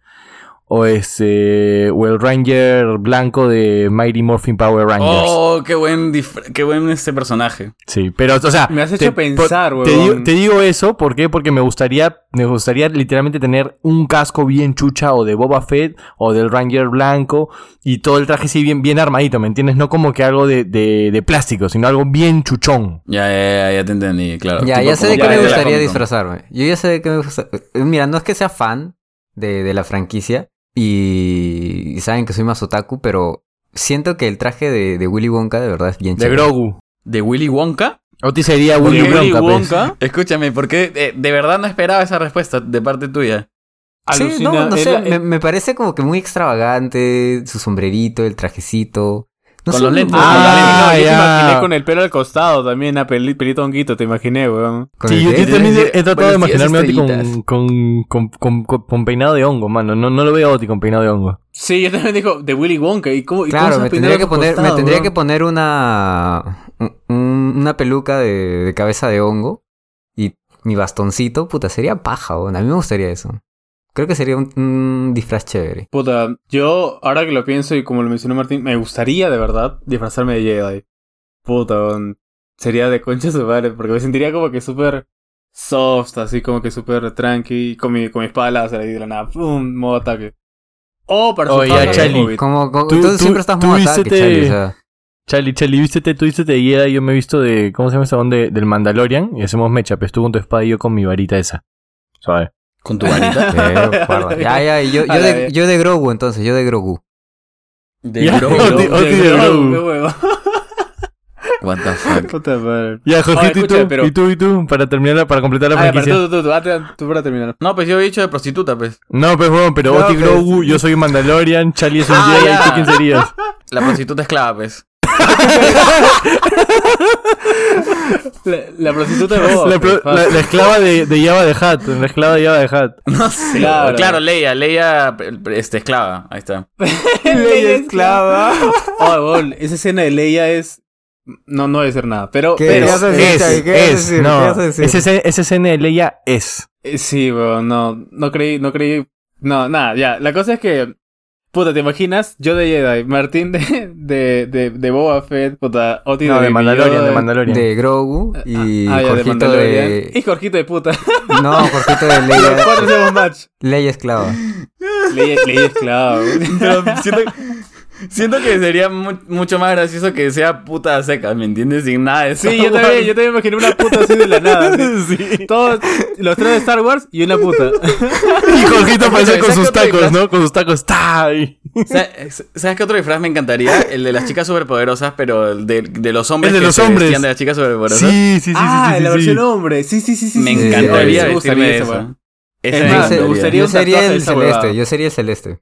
o este o el Ranger blanco de Mighty Morphin Power Rangers. Oh, qué buen, qué buen este personaje. Sí, pero o sea, Me has hecho pensar, por- te, digo, te digo eso, ¿por qué? Porque me gustaría me gustaría literalmente tener un casco bien chucha o de Boba Fett o del Ranger blanco y todo el traje así bien bien armadito, ¿me entiendes? No como que algo de, de, de plástico, sino algo bien chuchón. Ya, ya, ya, ya te entendí, claro. Ya, Tipo ya sé de qué me gustaría disfrazarme. Yo ya sé de qué me gusta. eh, Mira, no es que sea fan de, de la franquicia y, y saben que soy más otaku, pero siento que el traje de, de Willy Wonka de verdad es bien De chévere. Grogu. ¿De Willy Wonka? Oti sería ¿De Willy Willy Wonka, pues. Wonka? Escúchame, porque eh, de verdad no esperaba esa respuesta de parte tuya. Sí, Alucina, no, no es sé, me, me parece como que muy extravagante, su sombrerito, el trajecito. No Con sé, los lentes. me- Ah, no, yo te ya. imaginé con el pelo al costado también, a peli- pelito honguito, te imaginé, weón. con Sí, yo, yo también he, tratado de imaginarme a Oti con, con, con, con, con- con peinado de hongo, mano. No, no lo veo a Oti con peinado de hongo. Sí, yo también digo, de Willy Wonka, ¿y cómo, y cómo Claro, me tendría que poner, me costado, tendría weón? que poner una un- una peluca de, de cabeza de hongo y mi bastoncito, puta, sería paja, weón. A mí me gustaría eso. Creo que sería un, un disfraz chévere. Puta, yo, ahora que lo pienso y como lo mencionó Martín, me gustaría de verdad disfrazarme de Jedi. Puta. Sería de concha su madre, porque me sentiría como que súper soft, así como que súper tranqui, con mi, con mi espada láser ahí de la nada, pum, modo ataque. O para Oye. Hobbit. Como, como- Tú- siempre estás tú modo ataque, Charlie, o sea. Charlie, Charlie, vístete, tú vístete de Jedi, yo me he visto de, ¿cómo se llama esa onda? De- del Mandalorian y hacemos mecha, pues tú con tu espada y yo con mi varita esa. ¿Sabes? Con tu varita. Ya, ya, yo, yo, de, yo de Grogu, entonces, yo de Grogu. De Ya, Grogu. Oti- Oti de Grogu. huevo. What the fuck. Ya, Jorgito, ¿y, tú? pero- ¿y tú? ¿Y tú? Para terminar, la- para completar la Ah, franquicia. pero tú, tú, tú, ah, tú para terminar. No, pues yo he dicho de prostituta, pues. No, pues bueno, pero No, Oti pues- Grogu, yo soy un Mandalorian, Charlie es un Ah, Jedi. ¿tú quién serías? La prostituta esclava, pues. La, la prostituta de Boba la, pro- Fett, la- la esclava de, de Java de Hat, la esclava de Java de Hat. No sé. Claro. Claro, Leia, Leia, este, esclava. Ahí está. Leia esclava. Oh, weón, esa escena de Leia es. No, no debe ser nada. Pero. ¿Qué? pero ¿Qué vas a decir, Es, es, esa escena- esa escena de Leia es. eh, sí, weón, no. No creí, no creí. No, nada, ya. La cosa es que. Puta, ¿te imaginas? Yo de Jedi, Martín de, de, de, de Boba Fett, puta, Oti No, de Baby Mandalorian, Yoda, de Mandalorian. De Grogu y ah, de Jorgito Mandalorian. de... Y Jorgito de puta. No, Jorgito de Los cuatro Leia. hacemos match. Leia esclava. Leia, Leia esclava. Pero siento, siento que sería mu- mucho más gracioso que sea puta seca, ¿me entiendes? Sin nada de Sí, yo también, yo también imaginé una puta así de la nada. así. Todos, los tres de Star Wars y una puta. Y Jorgito aparece con ¿Sabes sus tacos? ¿no? Con sus tacos. ¡ta! Y- ¿Sabes sabes qué otro disfraz me encantaría? El de las chicas superpoderosas, pero el de, de los hombres El de que los se hombres. de las chicas superpoderosas. Sí, sí, sí, sí, ah, sí, sí, la versión hombre. Sí, sí, sí, sí. Me encantaría vestirme gustaría de eso, Es más, Yo, me encantaría. gustaría yo un sería el celeste, yo sería el celeste.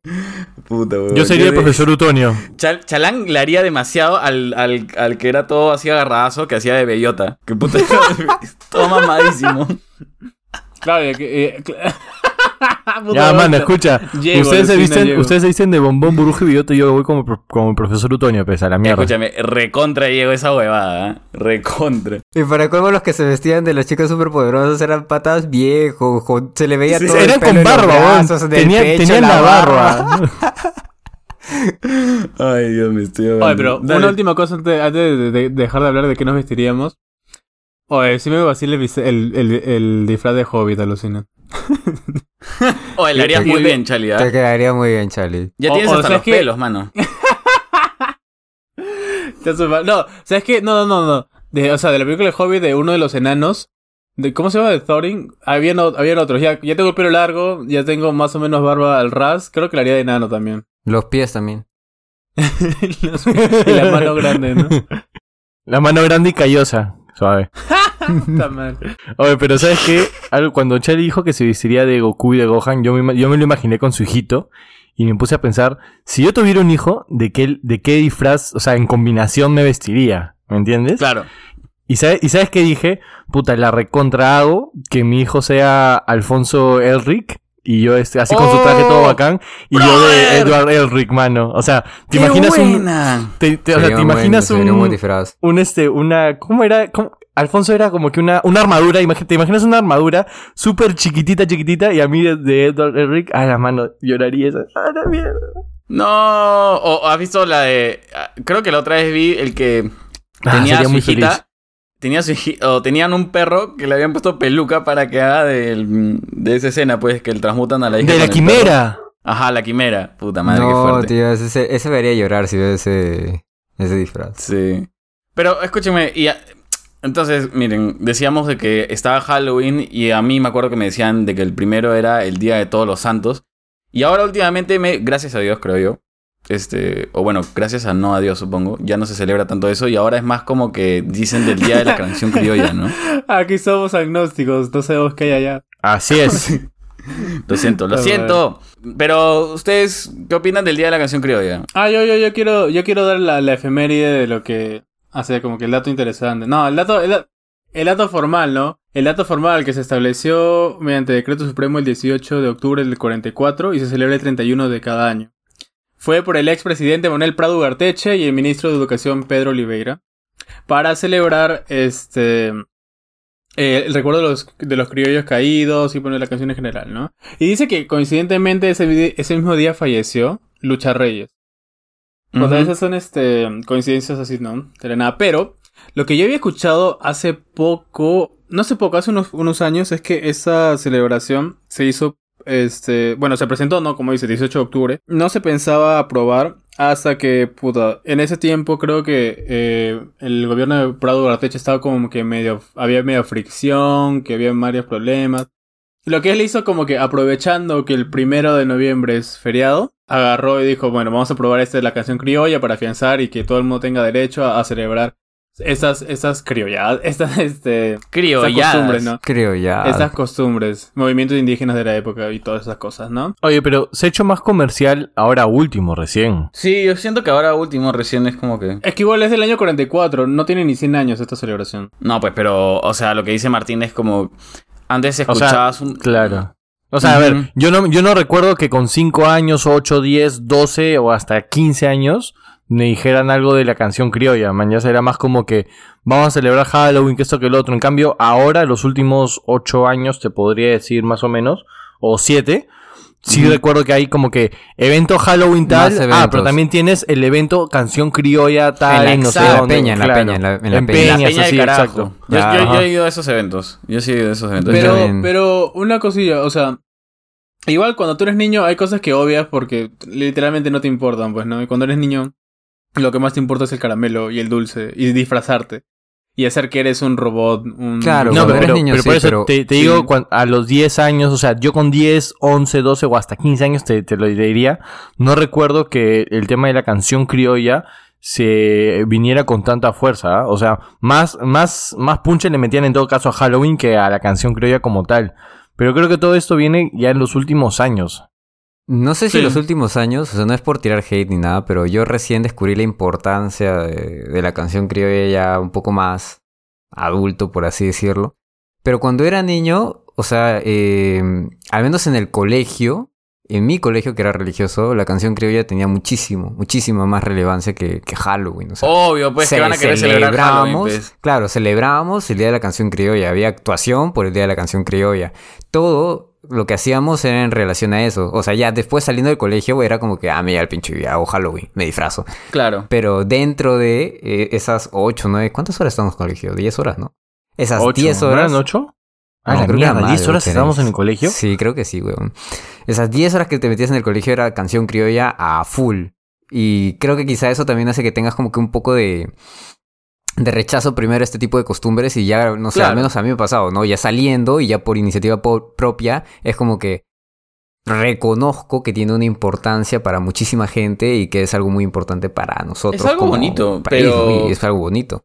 Puta, weón. Yo sería el profesor Utonio. Chal- Chalán le haría demasiado al, al, al que era todo así agarradazo, que hacía de bellota. Que puta, todo mamadísimo. Claro, que. eh, Ya, mano, escucha. Llego, ustedes, se visten, llego. ustedes se visten de bombón, burujo y billete. Yo voy como, como el profesor Utonio, pesa la mierda. Escúchame, recontra llegó esa huevada, ¿eh? Recontra. Y para colmo los que se vestían de las chicas superpoderosas eran patas viejos, jo- se le veía Sí, todo el eran pelo con los barba, weón. brazos, del Tenía- pecho, Tenían la barba. Ay, Dios, me estoy Oye, pero una última cosa antes, antes de, de- de dejar de hablar de qué nos vestiríamos. Oye, sí me vacila el, el, el, el disfraz de Hobbit, alucina. Le harías Te- muy bien, Charlie, ¿ah? Te quedaría muy bien, Charlie. Ya o- tienes o hasta sea, los es que- pelos, mano. No, ¿sabes qué? No, no, no, no. De, o sea, de la película de Hobbit, de uno de los enanos. De, ¿Cómo se llama? De Thorin. Habían, o- habían otros. Ya, ya tengo el pelo largo, ya tengo más o menos barba al ras. Creo que la haría de enano también. Los pies también. Los- y la mano grande, ¿no? La mano grande y callosa. Suave. Oye, pero ¿sabes qué? Algo, cuando Charlie dijo que se vestiría de Goku y de Gohan, yo me, yo me lo imaginé con su hijito. Y me puse a pensar, si yo tuviera un hijo, ¿de qué, de qué disfraz, o sea, en combinación me vestiría? ¿Me entiendes? Claro. ¿Y, sabe- ¿Y sabes qué dije? Puta, la recontra hago que mi hijo sea Alfonso Elric Y yo, este, así con su traje todo ¡Oh! bacán. Y yo de Edward Elric, mano. O sea, ¿te ¡Qué imaginas un. buena! Te, te- o sea, ¿te un buen- imaginas un un. Un este, una. ¿Cómo era? ¿Cómo? Alfonso era como que una, una armadura. ¿Te imaginas una armadura súper chiquitita, chiquitita? Y a mí de, de Edward Elric, a la mano, lloraría esa. ¡A la mierda! No, o has visto la de. ah, Creo que la otra vez vi el que Ah, tenía a sería su muy hijita. Tenía su o tenían un perro que le habían puesto peluca para que haga del- de esa escena, pues, que le transmutan a la hija. De la el quimera. Ajá, la quimera. Puta madre, qué No, fuerte. tío, ese, ese me haría llorar si veo ese, ese disfraz. Sí. Pero escúcheme, y a- entonces, miren, decíamos de que estaba Halloween y a mí me acuerdo que me decían de que el primero era el Día de Todos los Santos. Y ahora últimamente, me, gracias a Dios, creo yo, este, o bueno, gracias a no a Dios, supongo, ya no se celebra tanto eso y ahora es más como que dicen del Día de la Canción Criolla, ¿no? Aquí somos agnósticos, no sabemos qué hay allá. Así es. Lo siento, lo Ah, siento. Pero, ¿ustedes qué opinan del Día de la Canción Criolla? Ah, yo, yo, yo quiero, yo quiero dar la, la efeméride de lo que hace como que el dato interesante. No, el dato, el, el dato formal, ¿no? El dato formal que se estableció mediante decreto supremo el 18 de octubre del 44 y se celebra el 31 de cada año. Fue por el expresidente Manuel Prado Ugarteche y el ministro de Educación Pedro Oliveira para celebrar este eh, el recuerdo de los, de los criollos caídos y poner la canción en general, ¿no? Y dice que coincidentemente ese, ese mismo día falleció Lucha Reyes. O sea, Ujú. esas son este, coincidencias así, ¿no? De nada. Pero lo que yo había escuchado hace poco, no hace poco, hace unos, unos años, es que esa celebración se hizo, este, bueno, se presentó, ¿no? Como dice, 18 de octubre. No se pensaba aprobar hasta que, puta, en ese tiempo creo que eh, el gobierno de Prado Garteche estaba como que medio, había medio fricción, que había varios problemas. Lo que él hizo como que aprovechando que el primero de noviembre es feriado, agarró y dijo, bueno, vamos a probar esta de la canción criolla para afianzar y que todo el mundo tenga derecho a, a celebrar estas, estas criolladas, estas, este, Criolladas. costumbres, ¿no? Creo ya. Estas costumbres, movimientos indígenas de la época y todas esas cosas, ¿no? Oye, pero se ha hecho más comercial ahora último, recién. Sí, yo siento que ahora último recién es como que... Es que igual es del año 44, no tiene ni 100 años esta celebración. No, pues, pero, o sea, lo que dice Martín es como... Antes O sea, escuchabas un... Claro. O sea, a ver, yo no, yo no recuerdo que con 5 años, 8, 10, 12 o hasta 15 años me dijeran algo de la canción criolla. Man, ya será más como que vamos a celebrar Halloween, que esto, que el otro. En cambio, ahora, los últimos 8 años, te podría decir más o menos, o 7. Sí Ujú. recuerdo que hay como que evento Halloween tal. Ah, pero también tienes el evento canción criolla tal. En la no sé dónde, Peña, en la. Peña, en la- en la En Peña. La Peñas, peña así, exacto. Yo, Ya, yo- yo he ido a esos eventos. Yo sí he ido a esos eventos. Pero, pero una cosilla, o sea, igual cuando tú eres niño hay cosas que obvias porque literalmente no te importan, pues, ¿no? Y cuando eres niño, lo que más te importa es el caramelo y el dulce y disfrazarte. Y hacer que eres un robot, un... Claro, No, pero, eres pero- niño, pero sí, por eso pero- te, te sí. digo, a los 10 años, o sea, yo con 10, 11, 12 o hasta 15 años te, te lo diría, no recuerdo que el tema de la canción criolla se viniera con tanta fuerza, ¿ah? o sea, más, más, más punche le metían en todo caso a Halloween que a la canción criolla como tal. Pero creo que todo esto viene ya en los últimos años. No sé si Sí. en los últimos años, o sea, no es por tirar hate ni nada, pero yo recién descubrí la importancia de, de la canción criolla ya un poco más adulto, por así decirlo. Pero cuando era niño, o sea, eh, al menos en el colegio, en mi colegio que era religioso, la canción criolla tenía muchísimo, muchísima más relevancia que, que Halloween. O sea, Obvio, pues, que ce- van a querer celebrar Halloween, pues. Claro, celebrábamos el Día de la Canción Criolla. Había actuación por el Día de la Canción Criolla. Todo lo que hacíamos era en relación a eso. O sea, ya después saliendo del colegio era como que, ah, me llega el pinche día, hago Halloween, me disfrazo. Claro. Pero dentro de eh, esas 8, 9, ¿cuántas horas estamos en el colegio? 10 horas, ¿no? Esas Ocho, 10 ¿no horas. eran 8? Ah, No, la creo que eran mierda, más 10 de horas estábamos en el colegio. Sí, creo que sí, weón. Esas 10 horas que te metías en el colegio era canción criolla a full. Y creo que quizá eso también hace que tengas como que un poco de, de rechazo primero a este tipo de costumbres y ya, no sé, Claro. al menos a mí me ha pasado, ¿no? Ya saliendo y ya por iniciativa propia, es como que reconozco que tiene una importancia para muchísima gente y que es algo muy importante para nosotros. Es algo como bonito, país, pero- es algo bonito.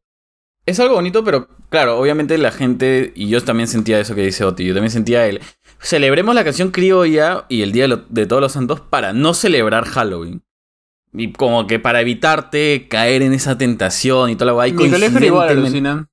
Es algo bonito, pero claro, obviamente la gente, y yo también sentía eso que dice Oti, yo también sentía el, celebremos la canción criolla y el Día de, lo- de Todos los Santos para no celebrar Halloween. Y como que para evitarte caer en esa tentación y toda la guay. Mi colegio igual, alucina.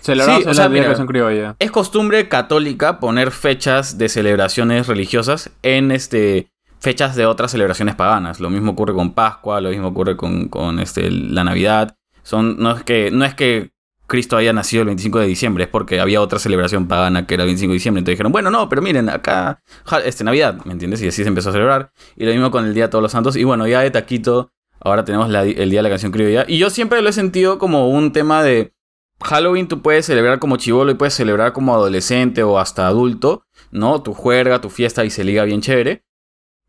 Celebramos Sí, o sea, mira. Criolla. Es costumbre católica poner fechas de celebraciones religiosas en este fechas de otras celebraciones paganas. Lo mismo ocurre con Pascua, lo mismo ocurre con, con, este, la Navidad. Son, no, es que, no es que Cristo haya nacido el 25 de diciembre, es porque había otra celebración pagana que era el 25 de diciembre. Entonces dijeron, bueno, no, pero miren, acá, este, Navidad, ¿me entiendes? Y así se empezó a celebrar. Y lo mismo con el Día de Todos los Santos. Y bueno, ya de taquito, ahora tenemos el Día de la Canción Criolla. Y yo siempre lo he sentido como un tema de Halloween tú puedes celebrar como chivolo y puedes celebrar como adolescente o hasta adulto, ¿no? Tu juerga, tu fiesta y se liga bien chévere.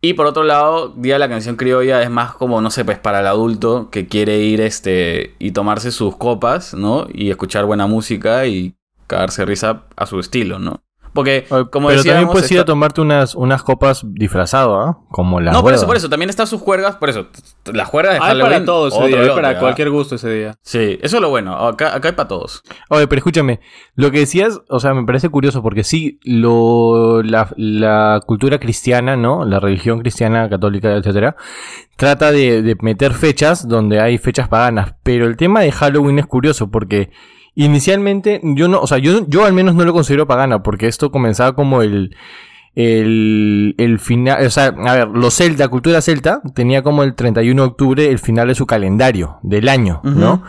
Y por otro lado, Día de la Canción Criolla es más como, no sé, pues para el adulto que quiere ir este y tomarse sus copas, ¿no? Y escuchar buena música y cagarse risa a su estilo, ¿no? Porque, como Pero también puedes ir a tomarte unas, unas copas disfrazado, ¿ah? Como las No, por eso, por eso. También están sus juergas, por eso. Las juergas de Hay Halloween. para todos ese día, hay para cualquier gusto ese día. Sí, eso es lo bueno. Acá, acá hay para todos. Oye, pero escúchame, lo que decías, o sea, me parece curioso porque sí, lo, la, la cultura cristiana, ¿no? La religión cristiana, católica, etcétera, trata de, de meter fechas donde hay fechas paganas, pero el tema de Halloween es curioso porque inicialmente yo no, o sea, yo, yo al menos no lo considero pagana porque esto comenzaba como el, el, el final, o sea, a ver, los celta, cultura celta, tenía como el 31 de octubre el final de su calendario del año, ¿no?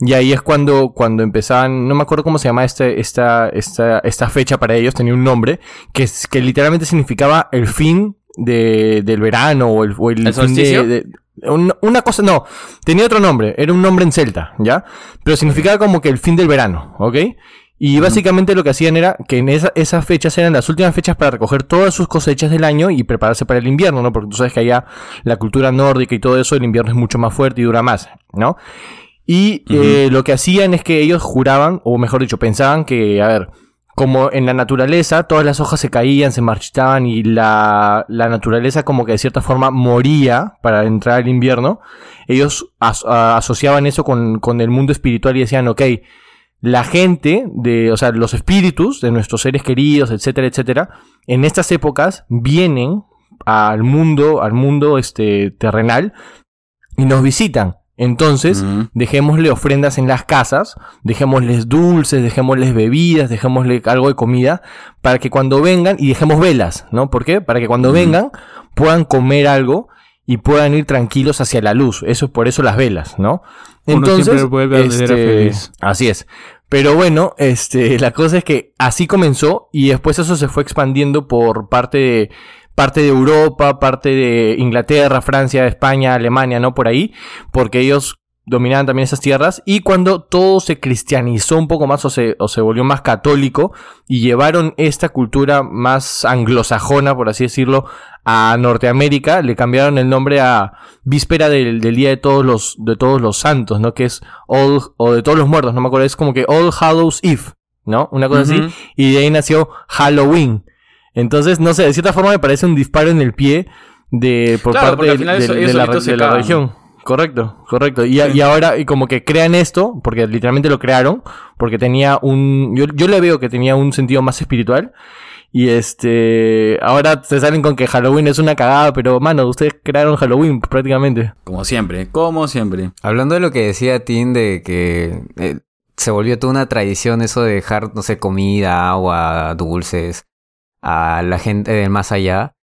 Y ahí es cuando, cuando empezaban, no me acuerdo cómo se llama este, esta, esta, esta fecha para ellos, tenía un nombre, que, es- que literalmente significaba el fin de, del verano o el, o el, ¿El fin solsticio? de, de- un- una cosa, no, tenía otro nombre, era un nombre en celta, ¿ya? Pero significaba como que el fin del verano, ¿ok? Y básicamente lo que hacían era que en esa- esas fechas eran las últimas fechas para recoger todas sus cosechas del año y prepararse para el invierno, ¿no? Porque tú sabes que allá la cultura nórdica y todo eso, el invierno es mucho más fuerte y dura más, ¿no? Y eh, lo que hacían es que ellos juraban, o mejor dicho, pensaban que, a ver, como en la naturaleza todas las hojas se caían, se marchitaban y la, la naturaleza como que de cierta forma moría para entrar al invierno, ellos asociaban eso con, con el mundo espiritual y decían, ok, la gente, de, o sea, los espíritus de nuestros seres queridos, etcétera, etcétera, en estas épocas vienen al mundo, al mundo este, terrenal y nos visitan. Entonces, dejémosle ofrendas en las casas, dejémosles dulces, dejémosles bebidas, dejémosle algo de comida, para que cuando vengan, y dejemos velas, ¿no? ¿Por qué? Para que cuando vengan puedan comer algo y puedan ir tranquilos hacia la luz. Eso por eso las velas, ¿no? Uno siempre vuelve a feliz. Así es. Pero bueno, este, la cosa es que así comenzó y después eso se fue expandiendo por parte de, parte de Europa, parte de Inglaterra, Francia, España, Alemania, ¿no? Por ahí, porque ellos dominaban también esas tierras y cuando todo se cristianizó un poco más o se, o se volvió más católico y llevaron esta cultura más anglosajona, por así decirlo, a Norteamérica, le cambiaron el nombre a víspera del, del día de todos los de todos los santos, ¿no? Que es All o de todos los muertos, no me acuerdo, es como que All Hallows Eve, ¿no? Una cosa así y de ahí nació Halloween. Entonces, no sé, de cierta forma me parece un disparo en el pie de por Claro, parte de, la, de la religión. Correcto, correcto. Y ahora, y como que crean esto, porque literalmente lo crearon, porque tenía un. Yo, yo le veo que tenía un sentido más espiritual. Y este. Ahora se salen con que Halloween es una cagada, pero mano, ustedes crearon Halloween prácticamente. Como siempre, como siempre. Hablando de lo que decía Tim de que eh, se volvió toda una tradición eso de dejar, no sé, comida, agua, dulces a la gente del más allá.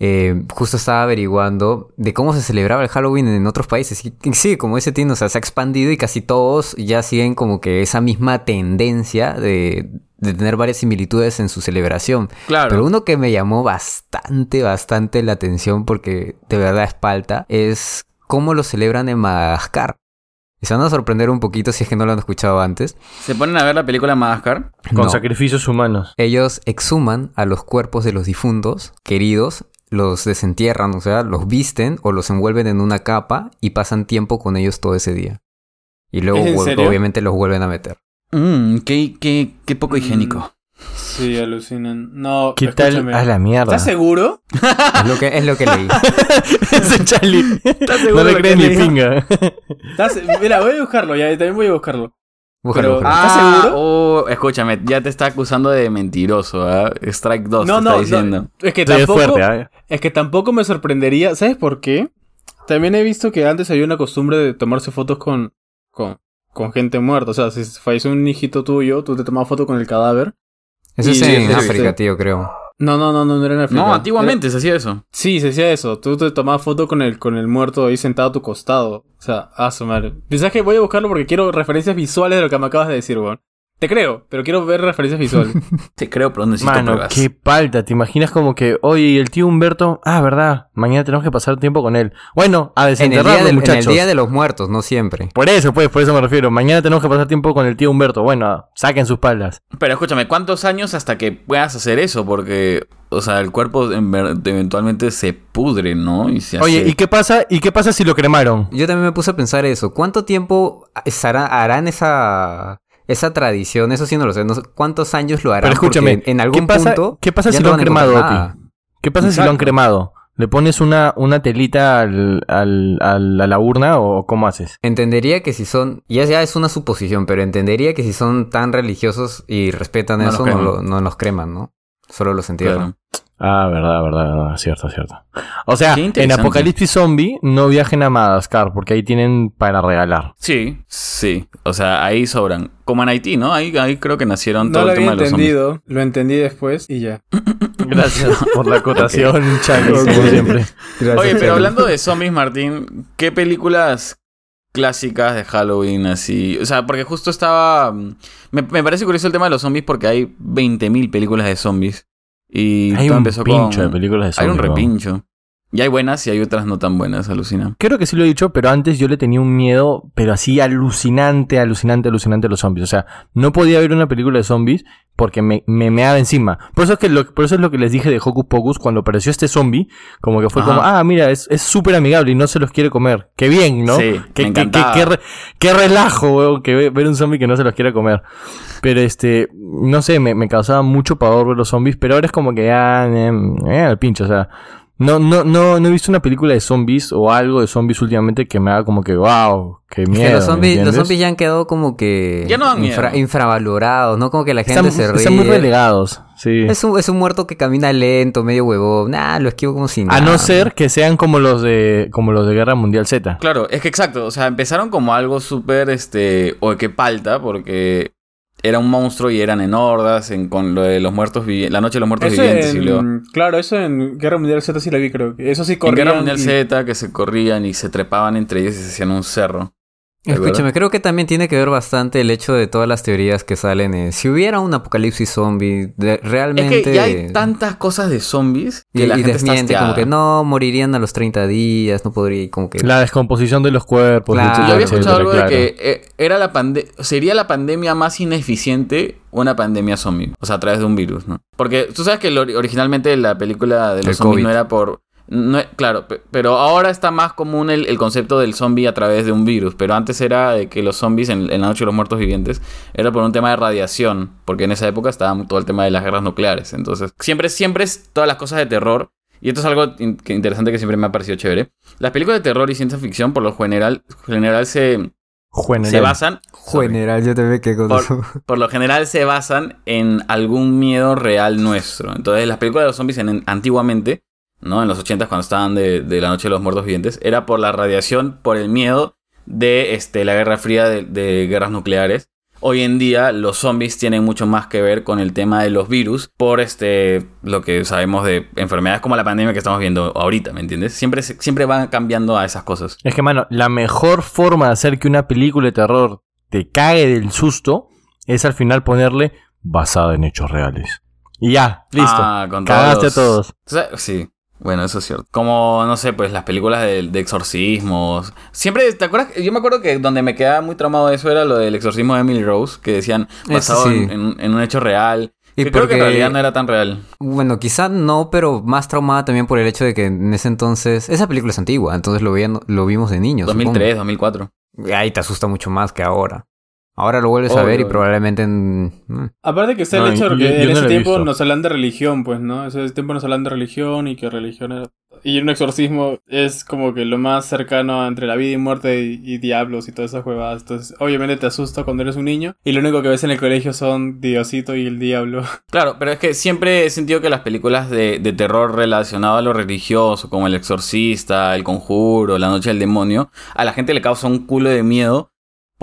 eh, justo estaba averiguando de cómo se celebraba el Halloween en otros países. Y, sí, como ese Tim, o sea, se ha expandido y casi todos ya siguen como que esa misma tendencia de, de tener varias similitudes en su celebración. Claro. Pero uno que me llamó bastante, bastante la atención porque de verdad es palta, es cómo lo celebran en Madagascar. Y se van a sorprender un poquito si es que no lo han escuchado antes. ¿Se ponen a ver la película Madagascar? Con No. sacrificios humanos. Ellos exhuman a los cuerpos de los difuntos, queridos, los desentierran, o sea, los visten o los envuelven en una capa y pasan tiempo con ellos todo ese día. Y luego obviamente los vuelven a meter. Mmm, qué, qué, qué poco higiénico. Sí, alucinan. No, ¿Qué tal? escúchame. A la mierda. ¿Estás seguro? Es lo que, es lo que leí. Ese Charlie. seguro no le que ni pinga. ¿Estás- Mira, voy a buscarlo, ya también voy a buscarlo. Búscalo, Pero-. ¿Estás Ah, seguro? oh, escúchame, ya te está acusando de mentiroso, ¿ah? Strike 2 No, te no, está diciendo. no. Es que Sí, es tampoco. fuerte, ¿eh? Es que tampoco me sorprendería. ¿Sabes por qué? También he visto que antes había una costumbre de tomarse fotos con. con. con gente muerta. O sea, si falleció un hijito tuyo, tú te tomabas foto con el cadáver. Eso es en África, tío, creo. No, no, no, no, no era en África. No, antiguamente Era- se hacía eso. Sí, se hacía eso. Tú te tomabas foto con el, con el muerto ahí sentado a tu costado. O sea, a su madre. Pensás que voy a buscarlo porque quiero referencias visuales de lo que me acabas de decir, weón. Te creo, pero quiero ver referencias visuales. Te creo, pero necesito Mano, pruebas. qué palta. ¿Te imaginas como que, oye, el tío Humberto, ah, verdad, mañana tenemos que pasar tiempo con él? Bueno, a En el, día desenterrarlo, del- en el muchachos. día de los muertos, no siempre. Por eso, pues, por eso me refiero. Mañana tenemos que pasar tiempo con el tío Humberto. Bueno, saquen sus palas. Pero escúchame, ¿cuántos años hasta que puedas hacer eso? Porque, o sea, el cuerpo en eventualmente se pudre, ¿no? Y se Oye, hace- ¿y qué pasa? ¿Y qué pasa si lo cremaron? Yo también me puse a pensar eso. ¿Cuánto tiempo estará- harán esa, esa tradición? Eso sí no lo sé. No sé ¿Cuántos años lo harán? Pero escúchame, en algún ¿qué pasa, punto. ¿qué pasa si no lo han cremado? ¿Qué pasa si lo han cremado? ¿Le pones una, una telita al, al- al- a la urna o cómo haces? Entendería que si son, ya, ya es una suposición, pero entendería que si son tan religiosos y respetan No los eso, no, lo- no los creman, ¿no? Solo los entierran. Claro. Ah, verdad, verdad, verdad, cierto, cierto. O sea, en. Apocalipsis Zombie no viajen a Madagascar porque ahí tienen para regalar. Sí, sí. O sea, ahí sobran. Como en Haití, ¿no? Ahí, ahí creo que nacieron no todo lo el tema había de los zombies. entendido, lo entendí después y ya. Gracias por la acotación, Charlie, Ok. como siempre. Oye, pero hablando de zombies, Martín, ¿qué películas clásicas de Halloween así? O sea, porque justo estaba... mm, Me, me parece curioso el tema de los zombies porque hay 20.000 películas de zombies. Y Hay todo un empezó pincho con... de películas de Hay zombies. un ¿no? repincho. Y hay buenas y hay otras no tan buenas, alucina. Creo que sí lo he dicho, pero antes yo le tenía un miedo, pero así alucinante, alucinante, alucinante a los zombies. O sea, no podía ver una película de zombies porque me, me meaba encima. Por eso es que lo, por eso es lo que les dije de Hocus Pocus cuando apareció este zombie, como que fue Ajá. como, ah, mira, es es súper amigable y no se los quiere comer. Qué bien, ¿no? Sí, me qué, qué- qué- qué re- qué relajo, weón, que ve- ver un zombie que no se los quiere comer. Pero este, no sé, me, me causaba mucho pavor ver los zombies, pero ahora es como que ya, eh, eh, al pincho, o sea. No, no, no, no he visto una película de zombies o algo de zombies últimamente que me haga como que, wow, qué Es miedo. que los ¿me zombies, los zombies ya han quedado como que Ya no dan miedo. infravalorados, ¿no? Como que la gente están, se ríe. están muy relegados, sí. Es un, es un muerto que camina lento, medio huevón. Nah, lo esquivo como si A nada. no ser que sean como los de, como los de Guerra Mundial Z. Claro, es que exacto. O sea, empezaron como algo súper, este... O que palta, porque... Era un monstruo y eran en hordas, en, con lo de los muertos la noche de los muertos Eso vivientes, y luego- en, claro, eso en Guerra Mundial Z sí la vi, creo. Eso sí En corrían. Guerra Mundial y- Z, que se corrían y se trepaban entre ellos y se hacían un cerro. Escúchame, creo que también tiene que ver bastante el hecho de todas las teorías que salen. eh, si hubiera un apocalipsis zombie, de- Es realmente... que ya hay tantas cosas de zombies que y, la y gente está desmiente, como que no, morirían a los 30 días, no podría, como que... La descomposición de los cuerpos. Claro. Yo había escuchado algo claro. de que eh, era la pande sería la pandemia más ineficiente una pandemia zombie, o sea, a través de un virus, ¿no? Porque tú sabes que originalmente la película de los El zombies COVID. no era por no, claro, pe- pero ahora está más común el, el concepto del zombie a través de un virus, pero antes era de que los zombies en, en la noche de los muertos vivientes era por un tema de radiación, porque en esa época estaba todo el tema de las guerras nucleares, entonces siempre siempre es todas las cosas de terror y esto es algo in- que interesante que siempre me ha parecido chévere. Las películas de terror y ciencia ficción por lo general general se General. se basan General, yo te Por- por lo general se basan en algún miedo real nuestro. Entonces, las películas de los zombies en- en- antiguamente, ¿no? En los 80 cuando estaban de, de la noche de los muertos vivientes, era por la radiación, por el miedo de este, la guerra fría de, de guerras nucleares. Hoy en día los zombies tienen mucho más que ver con el tema de los virus por este lo que sabemos de enfermedades como la pandemia que estamos viendo ahorita, ¿me entiendes? Siempre siempre van cambiando a esas cosas. Es que, mano, la mejor forma de hacer que una película de terror te cague del susto es al final ponerle basada en hechos reales. Y ya, listo. Ah, con Cagaste todos a todos. O sea, sí. Bueno, eso es cierto. Como, no sé, pues las películas de, de exorcismos. Siempre, ¿te acuerdas? Yo me acuerdo que donde me quedaba muy traumado eso era lo del exorcismo de Emily Rose, que decían basado sí. en, en- en un hecho real. Y que creo que en porque- realidad no era tan real. Bueno, quizá no, pero más traumada también por el hecho de que en ese entonces... Esa película es antigua, entonces lo, veían, lo vimos de niños. 2003, 2004. supongo. Ahí te asusta mucho más que ahora. Ahora lo vuelves a Obvio, ver y probablemente en... mm, Aparte que está No, el hecho de yo- que yo en no ese tiempo nos hablan de religión, pues, ¿no? En ese tiempo nos hablan de religión y que religión era... Y un exorcismo es como que lo más cercano entre la vida y muerte y, y diablos y todas esas huevadas. Entonces, obviamente te asusta cuando eres un niño y lo único que ves en el colegio son Diosito y el diablo. Claro, pero es que siempre he sentido que las películas de, de terror relacionado a lo religioso, como El Exorcista, El Conjuro, La Noche del Demonio, a la gente le causa un culo de miedo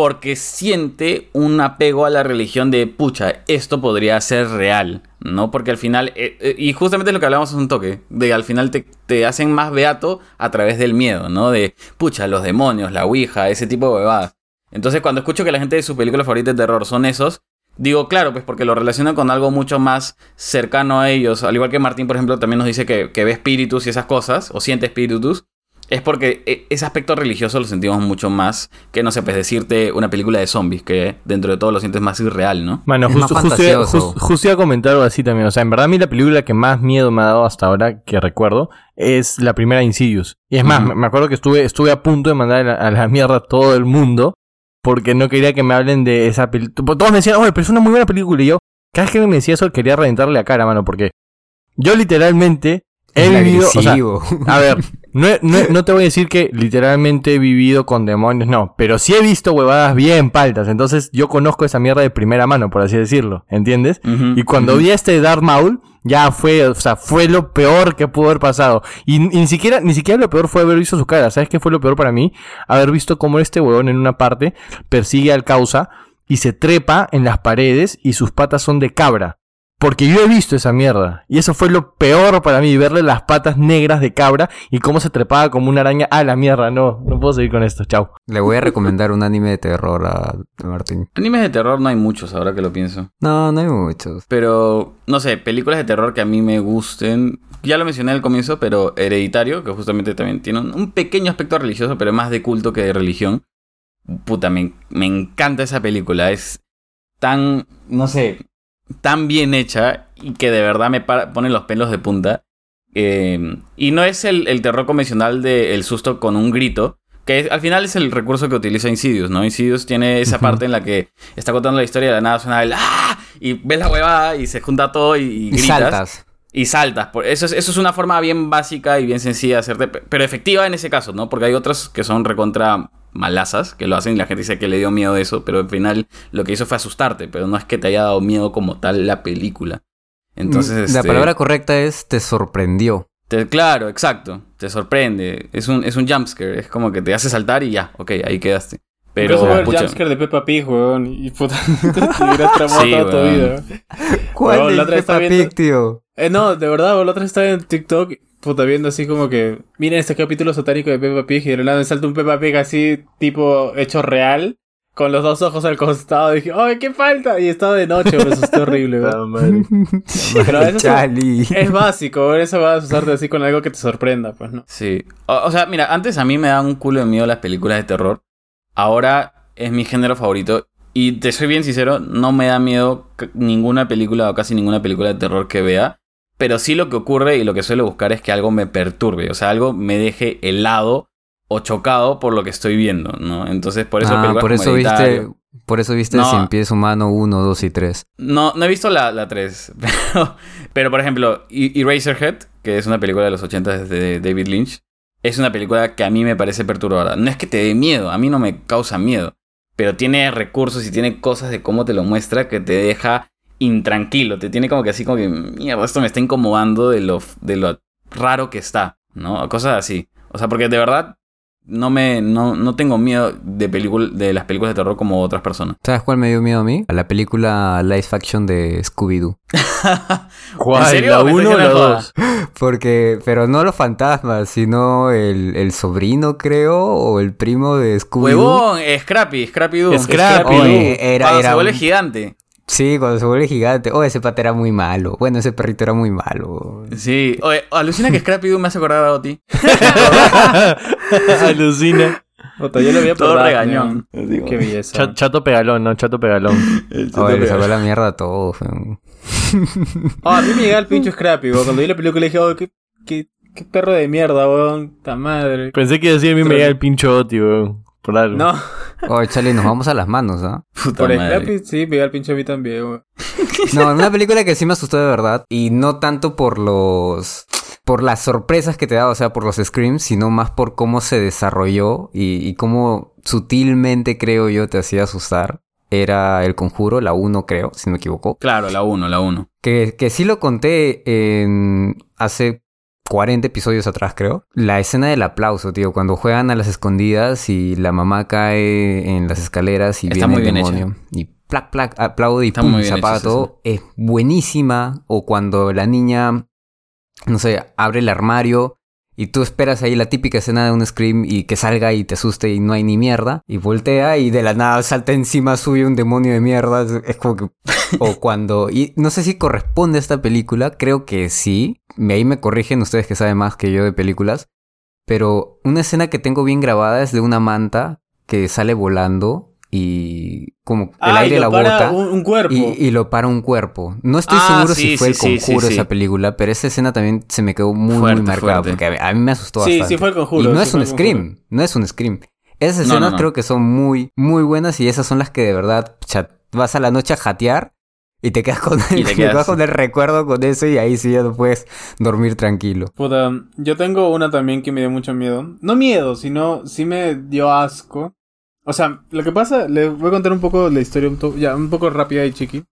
porque siente un apego a la religión de, pucha, esto podría ser real, ¿no? Porque al final, eh, eh, y justamente lo que hablamos es un toque, de al final te, te, hacen más beato a través del miedo, ¿no? De, pucha, los demonios, la ouija, ese tipo de bebadas. Entonces cuando escucho que la gente de su película favorita de terror son esos, digo, claro, pues porque lo relacionan con algo mucho más cercano a ellos, al igual que Martín, por ejemplo, también nos dice que, que ve espíritus y esas cosas, o siente espíritus es porque e, ese aspecto religioso lo sentimos mucho más que, no sé, pues decirte una película de zombies, que dentro de todo lo sientes más irreal, ¿no? Bueno, Es justo, justo, iba- fantasioso. jus- justo iba a comentar algo así también. O sea, en verdad a mí la película que más miedo me ha dado hasta ahora, que recuerdo, es la primera Insidious. Y es más, me- me acuerdo que estuve, estuve a punto de mandar a la, a la mierda a todo el mundo porque no quería que me hablen de esa película. Todos me decían, oye, pero es una muy buena película. Y yo, cada vez que me decía eso, quería reventarle la cara, mano, porque yo literalmente he El vivido... O sea, a ver, no, no, no te voy a decir que literalmente he vivido con demonios, no, pero sí he visto huevadas bien paltas, entonces yo conozco esa mierda de primera mano, por así decirlo, ¿entiendes? Y cuando vi a este Darth Maul, ya fue, o sea, fue lo peor que pudo haber pasado. Y, y ni siquiera, ni siquiera lo peor fue haber visto su cara. ¿Sabes qué fue lo peor para mí? Haber visto cómo este huevón en una parte persigue al causa y se trepa en las paredes y sus patas son de cabra. Porque yo he visto esa mierda. Y eso fue lo peor para mí, verle las patas negras de cabra y cómo se trepaba como una araña. Ah, la mierda, no, no puedo seguir con esto, chao. Le voy a recomendar un anime de terror a a Martín. Animes de terror no hay muchos ahora que lo pienso. No, no hay muchos. Pero, no sé, películas de terror que a mí me gusten. Ya lo mencioné al comienzo, pero Hereditario, que justamente también tiene un, un pequeño aspecto religioso, pero más de culto que de religión. Puta, me, me encanta esa película. Es tan, no sé, tan bien hecha y que de verdad me para- pone los pelos de punta. Eh, y no es el, el terror convencional de el susto con un grito, que es- al final es el recurso que utiliza Insidious, ¿no? Insidious tiene esa parte en la que está contando la historia y de la nada suena el ¡ah! Y ves la huevada y se junta todo y, y Y gritas. saltas. Y saltas. Por- Eso es, eso es una forma bien básica y bien sencilla de hacerte, pe- pero efectiva en ese caso, ¿no? Porque hay otras que son recontra malazas, que lo hacen y la gente dice que le dio miedo eso, pero al final lo que hizo fue asustarte, pero no es que te haya dado miedo como tal la película. Entonces, La este, palabra correcta es te sorprendió. te- claro, exacto, te sorprende, es un, es un jumpscare, es como que te hace saltar y ya, ok, ahí quedaste. Pero, Pero el pucha, jumpscare de Peppa Pig, weón. Y puta, te hubieras traumado Sí, toda tu vida. ¿Cuál Weón, es la otra vez Peppa viendo- Pig, tío? Eh, no, de verdad, weón, la otra estaba en TikTok, puta, viendo así como que. Miren este capítulo satánico de Peppa Pig. Y de la salta un Peppa Pig así, tipo hecho real. Con los dos ojos al costado. dije, ¡ay, qué falta! Y estaba de noche, me asusté horrible, weón. Pero eso es- Chali. Es básico, eso va a asustarte así con algo que te sorprenda, pues, ¿no? Sí. O, o sea, mira, antes a mí me daban un culo de miedo las películas de terror. Ahora es mi género favorito. Y te soy bien sincero, no me da miedo ninguna película o casi ninguna película de terror que vea. Pero sí lo que ocurre y lo que suelo buscar es que algo me perturbe. O sea, algo me deje helado o chocado por lo que estoy viendo, ¿no? Entonces, por eso ah, por eso viste, por eso viste No. Cien Pies Humano 1, 2 y 3. No, no he visto la, la 3. Pero, pero, por ejemplo, Eraserhead, que es una película de los 80 de David Lynch, es una película que a mí me parece perturbadora. No es que te dé miedo, a mí no me causa miedo. Pero tiene recursos y tiene cosas de cómo te lo muestra que te deja intranquilo. Te tiene como que así, como que, mierda, esto me está incomodando de lo, de lo raro que está, ¿no? Cosas así. O sea, porque de verdad no me no, no tengo miedo de, película, de las películas de terror como otras personas. ¿Sabes cuál me dio miedo a mí? A la película Live Action de Scooby-Doo. ¿Cuál? ¿En serio? ¿La ¿Me estás 1 o la diciendo joda? 2? Porque, pero no los fantasmas, sino el, el sobrino, creo, o el primo de Scooby-Doo. Huevón, Scrappy, Scrappy Doo. Scrappy Doo. Oye, Era- cuando era se vuelve un- gigante. Sí, cuando se vuelve gigante. Oh, ese pata era muy malo. Bueno, ese perrito era muy malo. Sí. Oye, alucina que Scrappy Doo me hace acordar a Oti. Alucina. Puta, yo lo vi Todo por regañón. Qué belleza. Cha- chato pegalón, ¿no? Chato pegalón. Oye, le sacó la mierda a todos. weón. Ah, a mí me llegaba el pincho Scrappy, weón. Cuando vi la película dije, oh, qué, qué, qué perro de mierda, weón. Ta madre. Pensé que decía a mí me llega el pincho Oti, weón. Por algo. No, Oye, Charlie, nos vamos a las manos, ¿ah? Puta por madre. Scrappy sí, me llega el pincho a mí también, weón. No, una película que sí me asustó de verdad. Y no tanto por los. por las sorpresas que te da, o sea, por los screams, sino más por cómo se desarrolló y, y cómo sutilmente, creo yo, te hacía asustar. Era El Conjuro, la 1, creo, si no me equivoco. Claro, la 1, la 1. Que, que sí lo conté en hace 40 episodios atrás, creo. La escena del aplauso, tío, cuando juegan a las escondidas y la mamá cae en las escaleras y Está viene muy el bien demonio. Y plac, plac, aplaude y pum, se apaga todo. Es buenísima. O cuando la niña, no sé, abre el armario y tú esperas ahí la típica escena de un scream y que salga y te asuste y no hay ni mierda. Y voltea y de la nada salta encima suyo un demonio de mierda. Es- como que... O cuando... Y no sé si corresponde a esta película. Creo que sí. Ahí me corrigen ustedes que saben más que yo de películas. Pero una escena que tengo bien grabada es de una manta que sale volando y como el Ah, y aire lo la para bota. Un, un cuerpo. Y, y lo para un cuerpo. No estoy Ah, seguro sí, si fue sí, el sí, sí, conjuro sí. esa película, pero esa escena también se me quedó muy, Fuerte, muy marcada fuerte. porque a, mí me asustó Sí, bastante. sí fue el conjuro, Y no sí es un scream, no es un scream. Esas escenas no, no. creo que son muy, muy buenas y esas son las que de verdad vas a la noche a jatear y te quedas con el, Y te quedas con el recuerdo con eso y ahí sí ya no puedes dormir tranquilo. Puta, yo tengo una también que me dio mucho miedo. No miedo, sino sí me dio asco. O sea, lo que pasa, les voy a contar un poco la historia, un, to- ya, un poco rápida y chiqui.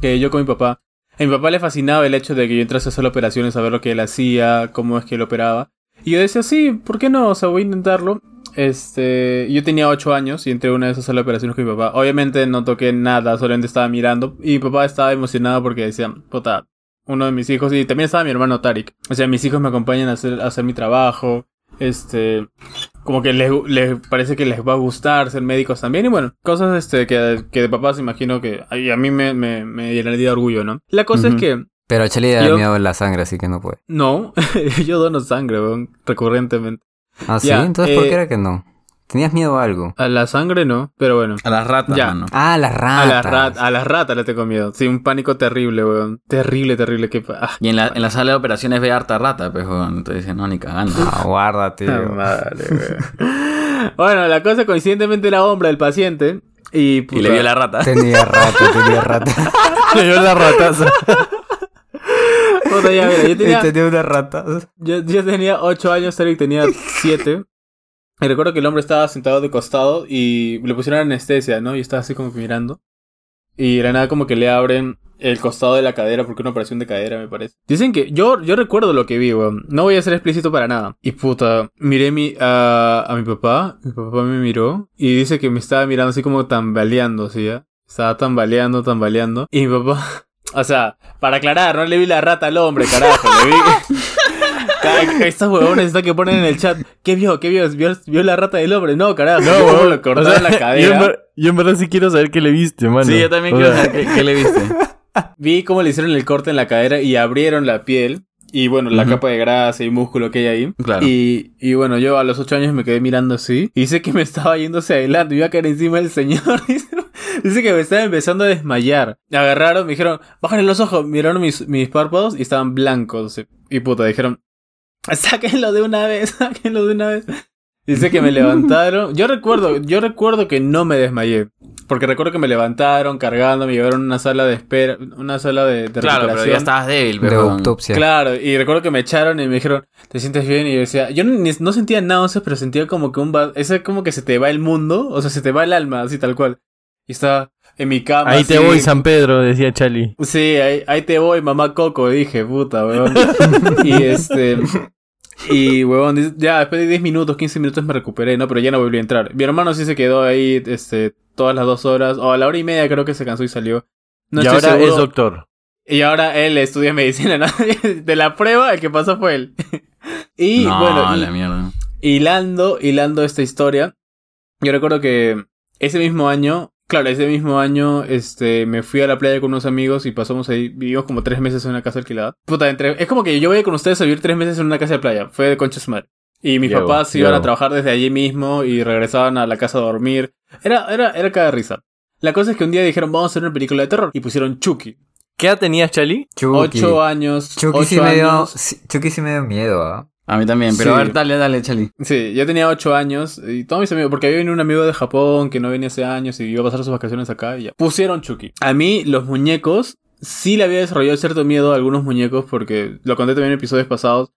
Que yo con mi papá. A mi papá le fascinaba el hecho de que yo entrase a hacer operaciones, a ver lo que él hacía, cómo es que él operaba. Y yo decía, sí, ¿por qué no? O sea, voy a intentarlo. Este, yo tenía 8 años y entré una de esas a las operaciones con mi papá. Obviamente no toqué nada, solamente estaba mirando. Y mi papá estaba emocionado porque decía, puta, uno de mis hijos, y también estaba mi hermano Tarik. O sea, mis hijos me acompañan a hacer, a hacer mi trabajo. Este, como que les, les parece que les va a gustar ser médicos también. Y bueno, cosas este, que, que de papás imagino que ay, a mí me, me, me llenaría de orgullo, ¿no? La cosa es que, Pero a le da miedo la sangre, así que no puede. no, yo dono sangre, weón, recurrentemente. Ah, sí, Ya, entonces ¿por eh, qué era que no? ¿Tenías miedo a algo? A la sangre no, pero bueno. A las ratas, Ya. mano. Ah, las A ratas. las ratas, a las ratas le tengo miedo. Sí, un pánico terrible, weón. Terrible, terrible. Que... ah, Y en la, en la sala de operaciones ve harta rata, pues, weón. Entonces dice, no, ni cagando. Ah, guárdate. Ah, madre, weón. bueno, la cosa coincidentemente era hombre el paciente. Y, Y le vio la rata. Tenía rata, tenía rata. Le dio la rataza. puta, ya, mira, yo tenía, tenía una rata. yo, yo tenía 8 años, Eric tenía 7. Y recuerdo que el hombre estaba sentado de costado y le pusieron anestesia, ¿no? Y estaba así como que mirando. Y de nada como que le abren el costado de la cadera porque una operación de cadera me parece. Dicen que yo, yo recuerdo lo que vi, weón. No voy a ser explícito para nada. Y puta, miré mi, a, a mi papá. Mi papá me miró y dice que me estaba mirando así como tambaleando, ¿sí? ya? Estaba tambaleando, tambaleando. Y mi papá... O sea, para aclarar, no le vi la rata al hombre, carajo. Le vi... Estos huevones están que ponen en el chat. ¿Qué vio? ¿Qué vio? ¿Vio, vio la rata del hombre? No, carajo. No, weón. le cortaron O sea, la Yo en, cadera. ver- yo en verdad sí quiero saber qué le viste, mano. Sí, yo también O quiero sea, saber qué, qué le viste. Vi cómo le hicieron el corte en la cadera y abrieron la piel. Y bueno, la capa de grasa y músculo que hay ahí. Claro. Y, y bueno, yo a los ocho años me quedé mirando así. Y dice que me estaba yendo hacia adelante. Iba a caer encima del señor. Dice, dice que me estaba empezando a desmayar. Me agarraron, me dijeron, bájale los ojos. Miraron mis, mis párpados y estaban blancos. Y puta, dijeron, sáquenlo de una vez, sáquenlo de una vez. Dice que me levantaron. Yo recuerdo, yo recuerdo que no me desmayé. Porque recuerdo que me levantaron cargando, me llevaron a una sala de espera, una sala de, de Claro, pero ya estabas débil, De autopsia. Claro, y recuerdo que me echaron y me dijeron, ¿te sientes bien? Y yo decía, yo no, ni- no sentía náuseas, pero sentía como que un... va- Ese como que se te va el mundo, o sea, se te va el alma, así tal cual. Y estaba en mi cama. Ahí te así. voy, San Pedro, decía Chali. Sí, ahí, ahí te voy, mamá Coco, dije, puta, weón. y este... Y, weón, ya después de 10 minutos, 15 minutos me recuperé, ¿no? Pero ya no volví a entrar. Mi hermano sí se quedó ahí, este, todas las dos horas, o a la hora y media creo que se cansó y salió. No y ahora seguro. es doctor. Y ahora él estudia medicina, ¿no? De la prueba, el que pasó fue él. y no, bueno, y- la mierda. hilando, hilando esta historia, yo recuerdo que ese mismo año, claro, ese mismo año, este, me fui a la playa con unos amigos y pasamos ahí, vivimos como tres meses en una casa alquilada. Puta, entre, es como que yo voy con ustedes a vivir tres meses en una casa de playa, fue de concha su madre. Y mis Llevo, papás iban a trabajar desde allí mismo y regresaban a la casa a dormir. Era, era, era cada risa. La cosa es que un día dijeron, vamos a hacer una película de terror. Y pusieron Chucky. ¿Qué edad tenías, Chali? Chucky. Ocho años. Chucky sí, ocho me dio, años. sí, Chucky sí me dio miedo, ¿ah? A mí también, pero Sí. a ver, dale, dale, Chali. Sí, yo tenía 8 años y todos mis amigos, porque había venido un amigo de Japón que no venía hace años y iba a pasar sus vacaciones acá y ya. Pusieron Chucky. A mí, los muñecos, sí le había desarrollado cierto miedo a algunos muñecos porque lo conté también en episodios pasados.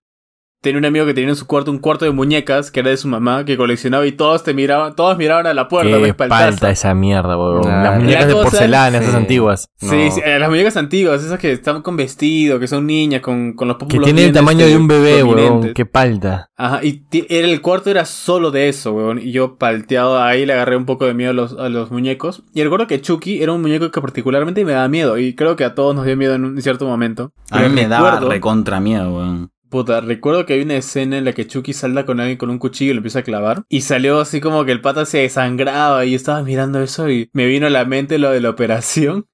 Tenía un amigo que tenía en su cuarto un cuarto de muñecas que era de su mamá, que coleccionaba y todos te miraban, todos miraban a la puerta, Qué falta esa mierda, weón. Ah, Las muñecas la de cosa- porcelana, esas antiguas. Sí, No. sí, eh, las muñecas antiguas, esas que están con vestido, que son niñas, con, con los Que pómulos tiene el tamaño este, de un bebé, weón. Qué palta. Ajá, y era, el cuarto era solo de eso, weón. Y yo palteado ahí le agarré un poco de miedo a los, a los muñecos. Y recuerdo que Chucky era un muñeco que particularmente me daba miedo. Y creo que a todos nos dio miedo en un cierto momento. A mí me daba recuerdo- recontra miedo, weón. Puta, recuerdo que hay una escena en la que Chucky salta con alguien con un cuchillo y lo empieza a clavar. Y salió así como que el pata se desangraba y yo estaba mirando eso y me vino a la mente lo de la operación.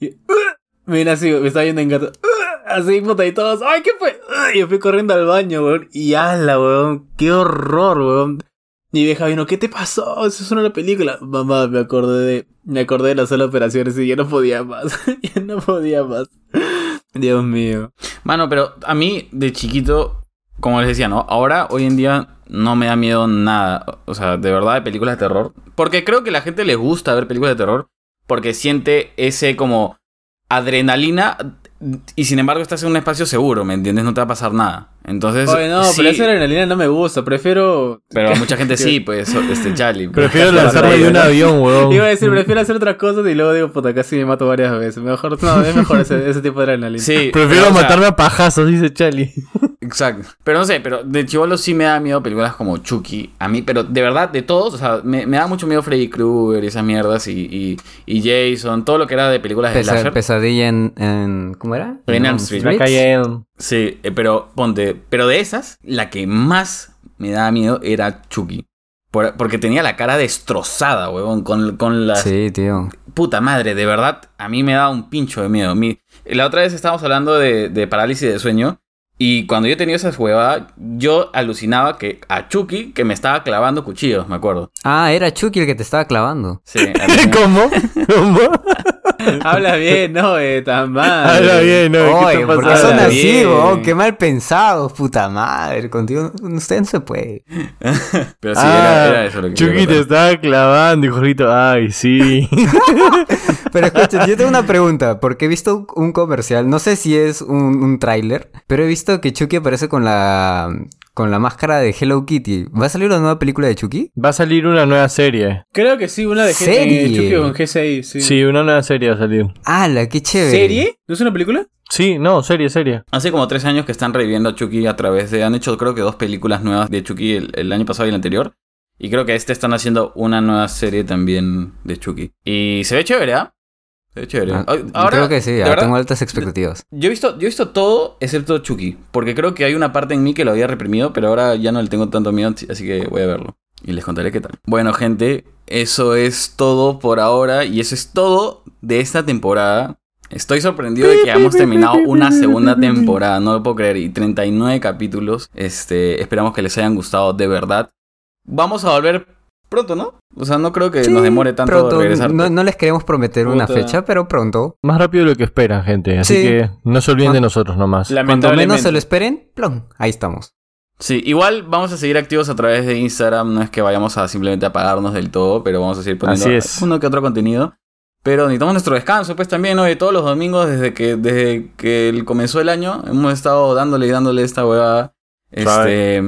Y ¡uh! me vino así, me estaba viendo en gato. ¡uh! Así, puta, y todos, ¡ay, qué fue! ¡uh! Y yo fui corriendo al baño, weón. Y ala, weón, qué horror, weón. Y vieja vino, ¿qué te pasó? Eso es una película. Mamá, me acordé de, me acordé de las sola operaciones y ya no podía más. ya no podía más. Dios mío. Mano, pero a mí de chiquito, como les decía, ¿no? Ahora, hoy en día, no me da miedo nada. O sea, de verdad, de películas de terror. Porque creo que la gente le gusta ver películas de terror. Porque siente ese como adrenalina. Y sin embargo, estás en un espacio seguro, ¿me entiendes? No te va a pasar nada. Entonces. Oye, no, sí, pero esa adrenalina no me gusta. Prefiero. pero a mucha gente sí, pues, este Charlie. Prefiero lanzarme de un avión, weón. Iba a decir, prefiero hacer otras cosas y luego digo, puta, casi me mato varias veces. Mejor, no, es mejor ese, ese tipo de adrenalina. Sí. Prefiero pero, o sea, matarme a pajazos, dice Charlie. Exacto. Pero no sé, pero de chivolo sí me da miedo películas como Chucky. A mí, pero de verdad, de todos, o sea, me, me da mucho miedo Freddy Krueger y esas mierdas y, y, y Jason, todo lo que era de películas de Pesa- slasher. pesadilla en, en- ¿Cómo era? En Elm Street. La calle Elm. Sí, eh, pero ponte, pero de esas, la que más me daba miedo era Chucky. Por- porque tenía la cara destrozada, huevón, con, con las... Sí, tío. Puta madre, de verdad, a mí me da un pincho de miedo. Mi- la otra vez estábamos hablando de, de parálisis de sueño. Y cuando yo tenía esa huevadas, yo alucinaba que a Chucky que me estaba clavando cuchillos, me acuerdo. Ah, era Chucky el que te estaba clavando. Sí. ¿Cómo? ¿Cómo? Habla bien, no, eh, tan mal. Habla bien, ¿no? ¿Qué Oye, está ¿por qué pasando? son Habla así, weón? Qué mal pensados, puta madre. Contigo, usted no se puede. Pero sí, Ah, era, era eso lo que Chucky te estaba clavando y Jorgito, ay, sí. Pero escucha, yo tengo una pregunta, porque he visto un- un comercial, no sé si es un, un tráiler, pero he visto que Chucky aparece con la con la máscara de Hello Kitty. ¿Va a salir una nueva película de Chucky? Va a salir una nueva serie. Creo que sí, una de G ¿Serie? eh, Chucky con G6. Sí. Sí, una nueva serie va a salir. ¡Hala, qué chévere! ¿Serie? ¿No es una película? Sí, no, serie, serie. Hace como tres años que están reviviendo a Chucky a través de... Han hecho creo que dos películas nuevas de Chucky el, el año pasado y el anterior. Y creo que este están haciendo una nueva serie también de Chucky. Y se ve chévere, ¿ah? Ve chévere. Ah, Ahora, creo que sí, ah, verdad, tengo altas expectativas. Yo he, visto, yo he visto todo excepto Chucky. Porque creo que hay una parte en mí que lo había reprimido, pero ahora ya no le tengo tanto miedo, así que voy a verlo. Y les contaré qué tal. Bueno, gente, eso es todo por ahora. Y eso es todo de esta temporada. Estoy sorprendido de que hayamos terminado una segunda temporada, no lo puedo creer. Y 39 capítulos. Este, esperamos que les hayan gustado de verdad. Vamos a volver pronto, ¿no? O sea, no creo que Sí, nos demore tanto pronto. regresar. No, no les queremos prometer una fecha, pero pronto. Más rápido de lo que esperan, gente. Así Sí. que no se olviden de nosotros nomás. Cuando Lamentablemente. menos se lo esperen, plom, ahí estamos. Sí, igual vamos a seguir activos a través de Instagram. No es que vayamos a simplemente apagarnos del todo, pero vamos a seguir poniendo Así es. uno que otro contenido. Pero necesitamos nuestro descanso, pues también, ¿no? De todos los domingos, desde que, desde que comenzó el año, hemos estado dándole y dándole esta huevada. Este.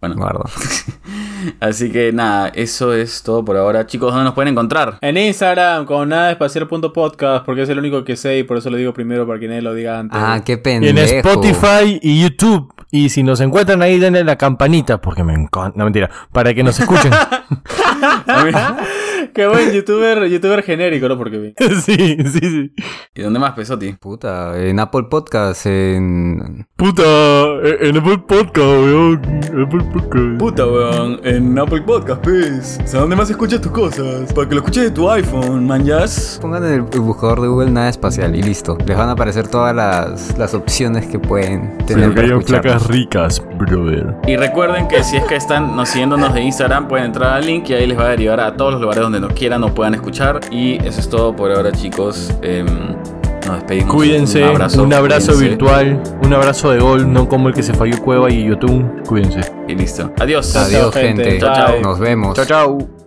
Bueno, Guardo. así que nada, eso es todo por ahora. Chicos, ¿dónde nos pueden encontrar? En Instagram, con nada espacial.podcast, porque es el único que sé y por eso lo digo primero para que nadie lo diga antes. Ah, qué Y pendejo. en Spotify y YouTube. Y si nos encuentran ahí, denle la campanita. Porque me encanta. No, mentira. Para que nos escuchen. Qué buen youtuber, youtuber genérico, ¿no? Porque sí, sí, sí. ¿Y dónde más, Pesoti? Puta, en Apple Podcast, en... Puta, en Apple Podcast, weón. Apple Podcast. Puta, weón, en Apple Podcast, pues. O sea, ¿dónde más escuchas tus cosas? Para que lo escuches de tu iPhone, man, Pongan en el, buscador de Google nada espacial y listo. Les van a aparecer todas las, las opciones que pueden tener Pero que para hayan placas ricas, brother. Y recuerden que si es que están nos siguiéndonos de Instagram, pueden entrar al link y ahí les va a derivar a todos los lugares donde nos quieran o puedan escuchar. Y eso es todo por ahora, chicos. Em, nos despedimos. Cuídense, Un abrazo, abrazo cuídense. virtual, un abrazo de gol, no como el que se falló Cueva y YouTube. Cuídense. Y listo. Adiós. Adiós, gente. gente. Chao, chao. Nos vemos. Chao, chao.